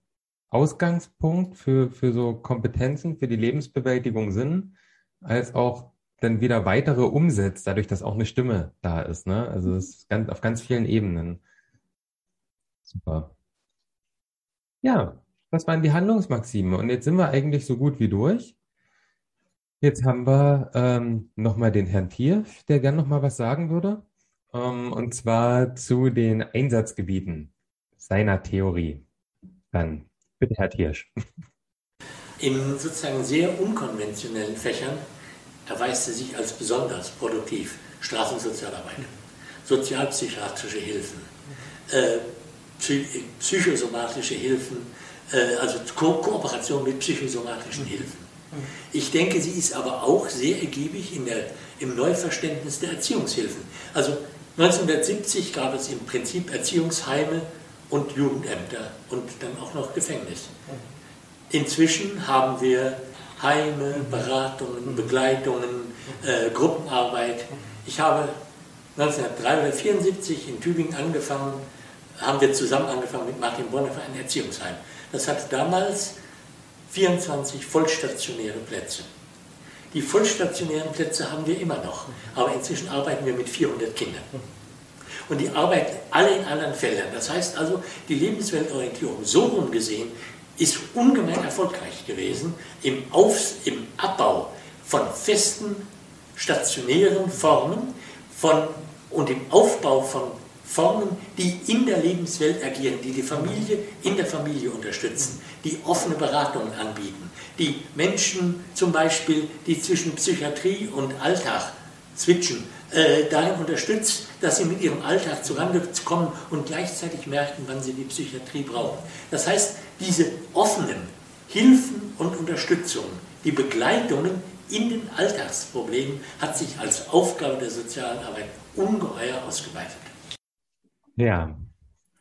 Ausgangspunkt für, für so Kompetenzen für die Lebensbewältigung sind, als auch dann wieder weitere umsetzt, dadurch, dass auch eine Stimme da ist. Ne? Also es ist ganz, auf ganz vielen Ebenen. Super. Ja, das waren die Handlungsmaxime. Und jetzt sind wir eigentlich so gut wie durch. Jetzt haben wir ähm, nochmal den Herrn Tierf, der gern nochmal was sagen würde. Ähm, und zwar zu den Einsatzgebieten seiner Theorie. Dann bitte, Herr Tiersch. In sozusagen sehr unkonventionellen Fächern erweist er sich als besonders produktiv. Straßensozialarbeit, sozialpsychiatrische Hilfen, äh, psychosomatische Hilfen, äh, also Ko Kooperation mit psychosomatischen Hilfen. Ich denke, sie ist aber auch sehr ergiebig in der, im Neuverständnis der Erziehungshilfen. Also 1970 gab es im Prinzip Erziehungsheime und Jugendämter und dann auch noch Gefängnis. Inzwischen haben wir Heime, Beratungen, Begleitungen, äh, Gruppenarbeit. Ich habe 1974 in Tübingen angefangen, haben wir zusammen angefangen mit Martin Bonner für ein Erziehungsheim. Das hatte damals 24 vollstationäre Plätze. Die vollstationären Plätze haben wir immer noch, aber inzwischen arbeiten wir mit 400 Kindern. Und die arbeiten alle in anderen Feldern. Das heißt also, die Lebensweltorientierung so rumgesehen ist ungemein erfolgreich gewesen im, Auf, im Abbau von festen, stationären Formen von, und im Aufbau von Formen, die in der Lebenswelt agieren, die die Familie in der Familie unterstützen, die offene Beratungen anbieten, die Menschen zum Beispiel, die zwischen Psychiatrie und Alltag switchen, äh, darin unterstützt, dass sie mit ihrem Alltag zurande kommen und gleichzeitig merken, wann sie die Psychiatrie brauchen. Das heißt, diese offenen Hilfen und Unterstützungen, die Begleitungen in den Alltagsproblemen hat sich als Aufgabe der sozialen Arbeit ungeheuer ausgeweitet. Ja,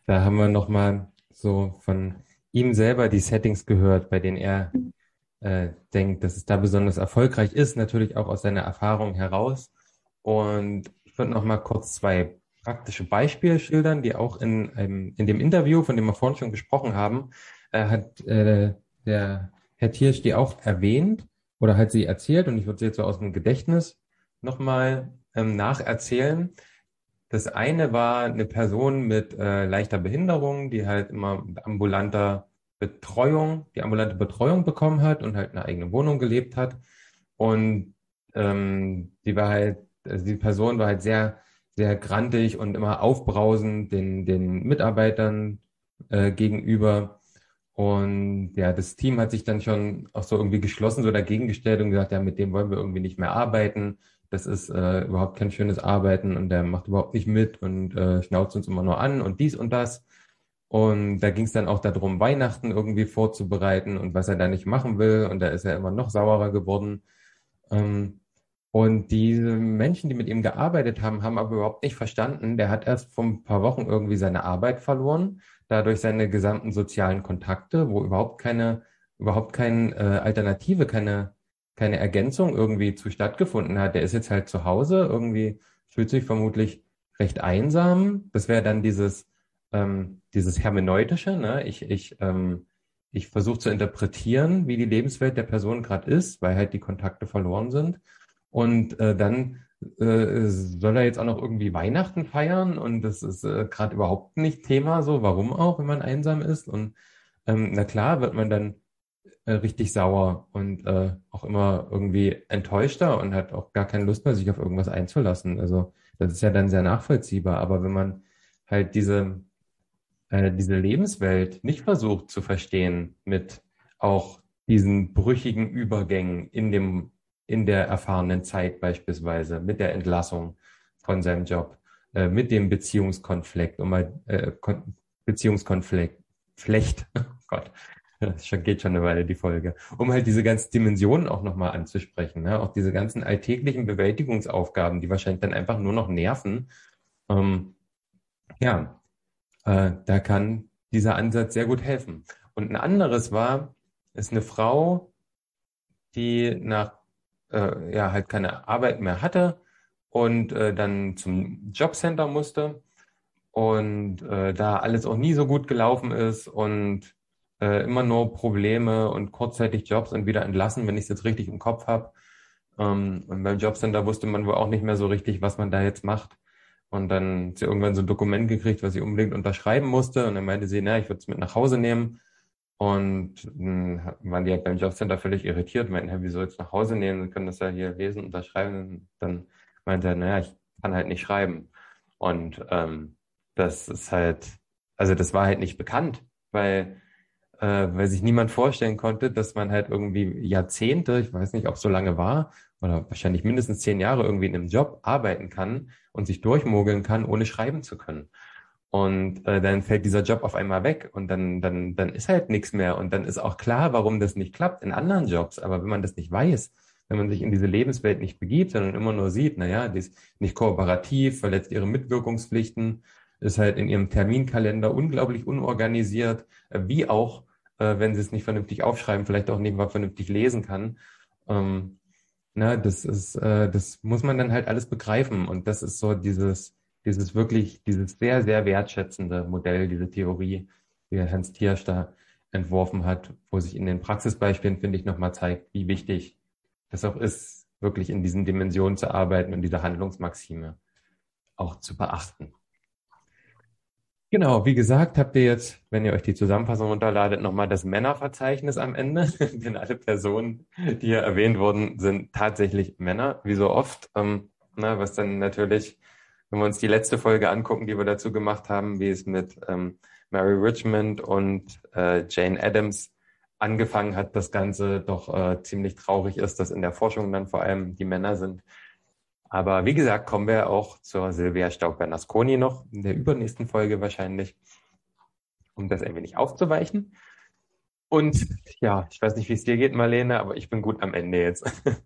da haben wir nochmal so von ihm selber die Settings gehört, bei denen er äh, denkt, dass es da besonders erfolgreich ist, natürlich auch aus seiner Erfahrung heraus. Und ich würde noch mal kurz zwei praktische Beispiele schildern, die auch in, ähm, in dem Interview, von dem wir vorhin schon gesprochen haben, äh, hat äh, der Herr Tiersch die auch erwähnt oder hat sie erzählt und ich würde sie jetzt so aus dem Gedächtnis nochmal ähm, nacherzählen. Das eine war eine Person mit äh, leichter Behinderung, die halt immer ambulanter Betreuung, die ambulante Betreuung bekommen hat und halt eine eigene Wohnung gelebt hat. Und ähm, die war halt, also die Person war halt sehr, sehr grantig und immer aufbrausend den, den Mitarbeitern äh, gegenüber. Und ja, das Team hat sich dann schon auch so irgendwie geschlossen, so dagegen gestellt und gesagt, ja, mit dem wollen wir irgendwie nicht mehr arbeiten. Das ist äh, überhaupt kein schönes Arbeiten und der macht überhaupt nicht mit und äh, schnauzt uns immer nur an und dies und das. Und da ging es dann auch darum, Weihnachten irgendwie vorzubereiten und was er da nicht machen will. Und da ist er immer noch saurer geworden. Ähm, und diese Menschen, die mit ihm gearbeitet haben, haben aber überhaupt nicht verstanden. Der hat erst vor ein paar Wochen irgendwie seine Arbeit verloren, dadurch seine gesamten sozialen Kontakte, wo überhaupt keine, überhaupt keine äh, Alternative, keine, keine Ergänzung irgendwie zu stattgefunden hat. Der ist jetzt halt zu Hause, irgendwie fühlt sich vermutlich recht einsam. Das wäre dann dieses ähm, dieses Hermeneutische, ne? ich, ich, ähm, ich versuche zu interpretieren, wie die Lebenswelt der Person gerade ist, weil halt die Kontakte verloren sind. Und äh, dann äh, soll er jetzt auch noch irgendwie Weihnachten feiern und das ist äh, gerade überhaupt nicht Thema so. Warum auch, wenn man einsam ist? Und ähm, na klar wird man dann äh, richtig sauer und äh, auch immer irgendwie enttäuschter und hat auch gar keine Lust mehr, sich auf irgendwas einzulassen. Also das ist ja dann sehr nachvollziehbar. Aber wenn man halt diese, äh, diese Lebenswelt nicht versucht zu verstehen mit auch diesen brüchigen Übergängen in dem in der erfahrenen Zeit beispielsweise, mit der Entlassung von seinem Job, äh, mit dem Beziehungskonflikt, um mal äh, Beziehungskonflikt, Flecht, [laughs] oh Gott, das geht schon eine Weile die Folge, um halt diese ganzen Dimensionen auch nochmal anzusprechen, ne? auch diese ganzen alltäglichen Bewältigungsaufgaben, die wahrscheinlich dann einfach nur noch nerven. Ähm, ja, äh, da kann dieser Ansatz sehr gut helfen. Und ein anderes war, ist eine Frau, die nach äh, ja halt keine Arbeit mehr hatte und äh, dann zum Jobcenter musste und äh, da alles auch nie so gut gelaufen ist und äh, immer nur Probleme und kurzzeitig Jobs und wieder entlassen, wenn ich es jetzt richtig im Kopf habe. Ähm, und beim Jobcenter wusste man wohl auch nicht mehr so richtig, was man da jetzt macht. Und dann hat sie irgendwann so ein Dokument gekriegt, was sie unbedingt unterschreiben musste. Und dann meinte sie, na, ich würde es mit nach Hause nehmen. Und dann waren die halt beim Jobcenter völlig irritiert, meinten, hey, wieso jetzt nach Hause nehmen? Sie können das ja hier lesen, unterschreiben. Und dann meinte er, naja, ich kann halt nicht schreiben. Und ähm, das ist halt, also das war halt nicht bekannt, weil, äh, weil sich niemand vorstellen konnte, dass man halt irgendwie Jahrzehnte, ich weiß nicht, ob es so lange war, oder wahrscheinlich mindestens zehn Jahre irgendwie in einem Job arbeiten kann und sich durchmogeln kann, ohne schreiben zu können. Und äh, dann fällt dieser Job auf einmal weg und dann, dann, dann ist halt nichts mehr. Und dann ist auch klar, warum das nicht klappt in anderen Jobs. Aber wenn man das nicht weiß, wenn man sich in diese Lebenswelt nicht begibt, sondern immer nur sieht, naja, die ist nicht kooperativ, verletzt ihre Mitwirkungspflichten, ist halt in ihrem Terminkalender unglaublich unorganisiert, äh, wie auch, äh, wenn sie es nicht vernünftig aufschreiben, vielleicht auch nicht mal vernünftig lesen kann. Ähm, na, das ist, äh, das muss man dann halt alles begreifen. Und das ist so dieses, dieses wirklich, dieses sehr, sehr wertschätzende Modell, diese Theorie, die Hans Thiersch da entworfen hat, wo sich in den Praxisbeispielen, finde ich, nochmal zeigt, wie wichtig das auch ist, wirklich in diesen Dimensionen zu arbeiten und diese Handlungsmaxime auch zu beachten. Genau, wie gesagt, habt ihr jetzt, wenn ihr euch die Zusammenfassung runterladet, nochmal das Männerverzeichnis am Ende. [laughs] Denn alle Personen, die hier erwähnt wurden, sind tatsächlich Männer, wie so oft. Ähm, na, was dann natürlich wenn wir uns die letzte Folge angucken, die wir dazu gemacht haben, wie es mit ähm, Mary Richmond und äh, Jane Addams angefangen hat, das Ganze doch äh, ziemlich traurig ist, dass in der Forschung dann vor allem die Männer sind. Aber wie gesagt, kommen wir auch zur Silvia Staub-Bernasconi noch in der übernächsten Folge wahrscheinlich, um das ein wenig aufzuweichen. Und ja, ich weiß nicht, wie es dir geht, Marlene, aber ich bin gut am Ende jetzt. [laughs]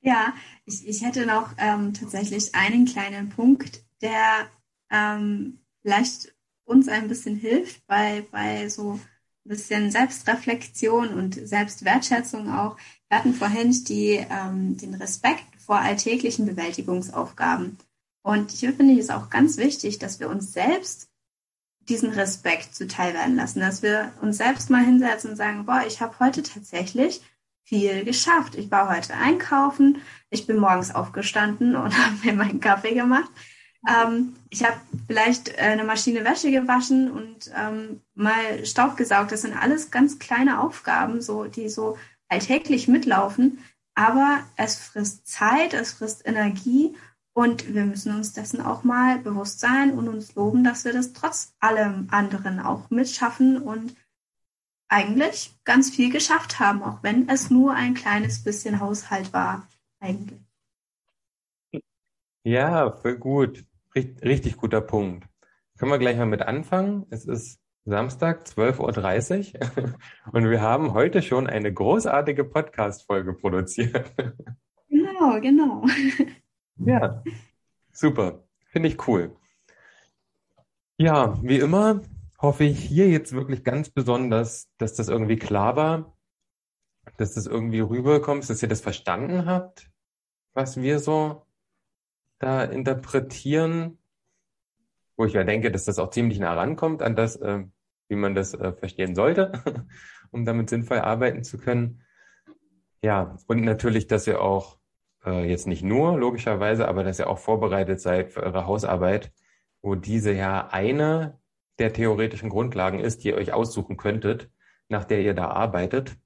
Ja, ich, ich hätte noch ähm, tatsächlich einen kleinen Punkt, der ähm, vielleicht uns ein bisschen hilft bei, bei so ein bisschen Selbstreflexion und Selbstwertschätzung auch. Wir hatten vorhin die, ähm, den Respekt vor alltäglichen Bewältigungsaufgaben. Und hier finde ich es auch ganz wichtig, dass wir uns selbst diesen Respekt zuteil werden lassen, dass wir uns selbst mal hinsetzen und sagen, boah, ich habe heute tatsächlich viel geschafft. Ich war heute einkaufen, ich bin morgens aufgestanden und [laughs] habe mir meinen Kaffee gemacht. Ähm, ich habe vielleicht äh, eine Maschine Wäsche gewaschen und ähm, mal Staub gesaugt. Das sind alles ganz kleine Aufgaben, so, die so alltäglich mitlaufen. Aber es frisst Zeit, es frisst Energie und wir müssen uns dessen auch mal bewusst sein und uns loben, dass wir das trotz allem anderen auch mitschaffen und eigentlich ganz viel geschafft haben, auch wenn es nur ein kleines bisschen Haushalt war, eigentlich. Ja, voll gut. Richtig, guter Punkt. Können wir gleich mal mit anfangen? Es ist Samstag, 12.30 Uhr [laughs] und wir haben heute schon eine großartige Podcast-Folge produziert. [laughs] Genau, genau. Ja, super. Finde ich cool. Ja, wie immer hoffe ich hier jetzt wirklich ganz besonders, dass das irgendwie klar war, dass das irgendwie rüberkommt, dass ihr das verstanden habt, was wir so da interpretieren, wo ich ja denke, dass das auch ziemlich nah rankommt an das, äh, wie man das äh, verstehen sollte, [laughs] um damit sinnvoll arbeiten zu können. Ja, und natürlich, dass ihr auch äh, jetzt nicht nur logischerweise, aber dass ihr auch vorbereitet seid für eure Hausarbeit, wo diese ja eine der theoretischen Grundlagen ist, die ihr euch aussuchen könntet, nach der ihr da arbeitet.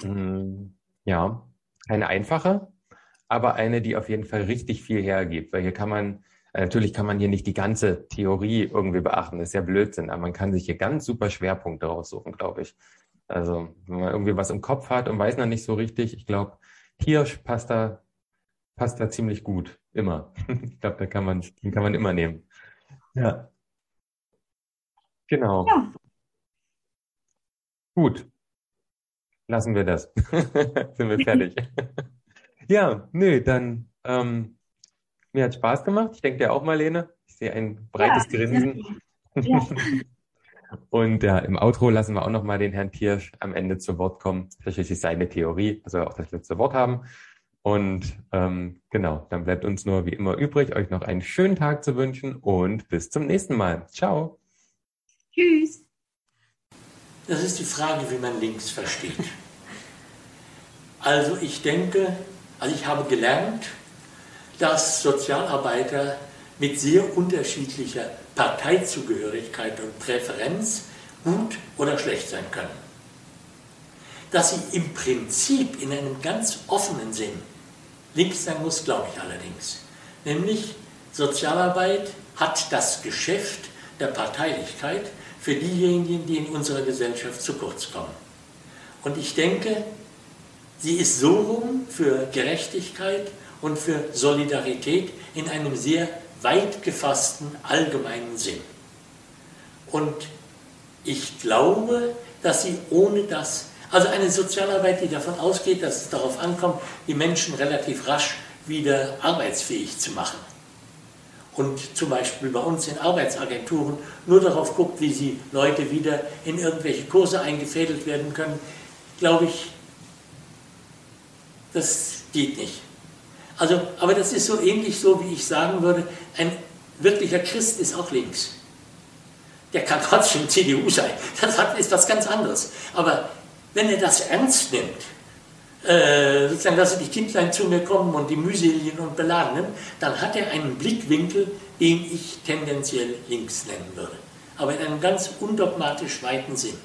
Hm, ja, keine einfache, aber eine, die auf jeden Fall richtig viel hergibt, weil hier kann man, natürlich kann man hier nicht die ganze Theorie irgendwie beachten, das ist ja Blödsinn, aber man kann sich hier ganz super Schwerpunkte raussuchen, glaube ich. Also, wenn man irgendwie was im Kopf hat und weiß noch nicht so richtig, ich glaube, Hirsch passt da, passt da ziemlich gut, immer. [laughs] Ich glaube, da kann man, den kann man immer nehmen. Ja. Genau. Ja. Gut. Lassen wir das. [laughs] Sind wir fertig. [laughs] ja, nö, dann ähm, mir hat Spaß gemacht. Ich denke dir auch, Marlene. Ich sehe ein breites ja, Grinsen. Ja. [laughs] Und ja, im Outro lassen wir auch nochmal den Herrn Kirsch am Ende zu Wort kommen. Tatsächlich seine Theorie, also auch das letzte Wort haben. Und ähm, genau, dann bleibt uns nur wie immer übrig, euch noch einen schönen Tag zu wünschen und bis zum nächsten Mal. Ciao. Tschüss. Das ist die Frage, wie man links versteht. Also ich denke, also ich habe gelernt, dass Sozialarbeiter mit sehr unterschiedlicher Parteizugehörigkeit und Präferenz gut oder schlecht sein können. Dass sie im Prinzip in einem ganz offenen Sinn links sein muss, glaube ich allerdings. Nämlich Sozialarbeit hat das Geschäft der Parteilichkeit für diejenigen, die in unserer Gesellschaft zu kurz kommen. Und ich denke, sie ist so rum für Gerechtigkeit und für Solidarität in einem sehr weit gefassten allgemeinen Sinn. Und ich glaube, dass sie ohne das, also eine Sozialarbeit, die davon ausgeht, dass es darauf ankommt, die Menschen relativ rasch wieder arbeitsfähig zu machen. Und zum Beispiel bei uns in Arbeitsagenturen nur darauf guckt, wie sie Leute wieder in irgendwelche Kurse eingefädelt werden können, glaube ich, das geht nicht. Also, aber das ist so ähnlich so, wie ich sagen würde, ein wirklicher Christ ist auch links. Der kann trotzdem [laughs] CDU sein. Das ist was ganz anderes. Aber wenn er das ernst nimmt, äh, sozusagen, dass die Kindlein zu mir kommen und die mühseligen und beladenen, dann hat er einen Blickwinkel, den ich tendenziell links nennen würde. Aber in einem ganz undogmatisch weiten Sinn.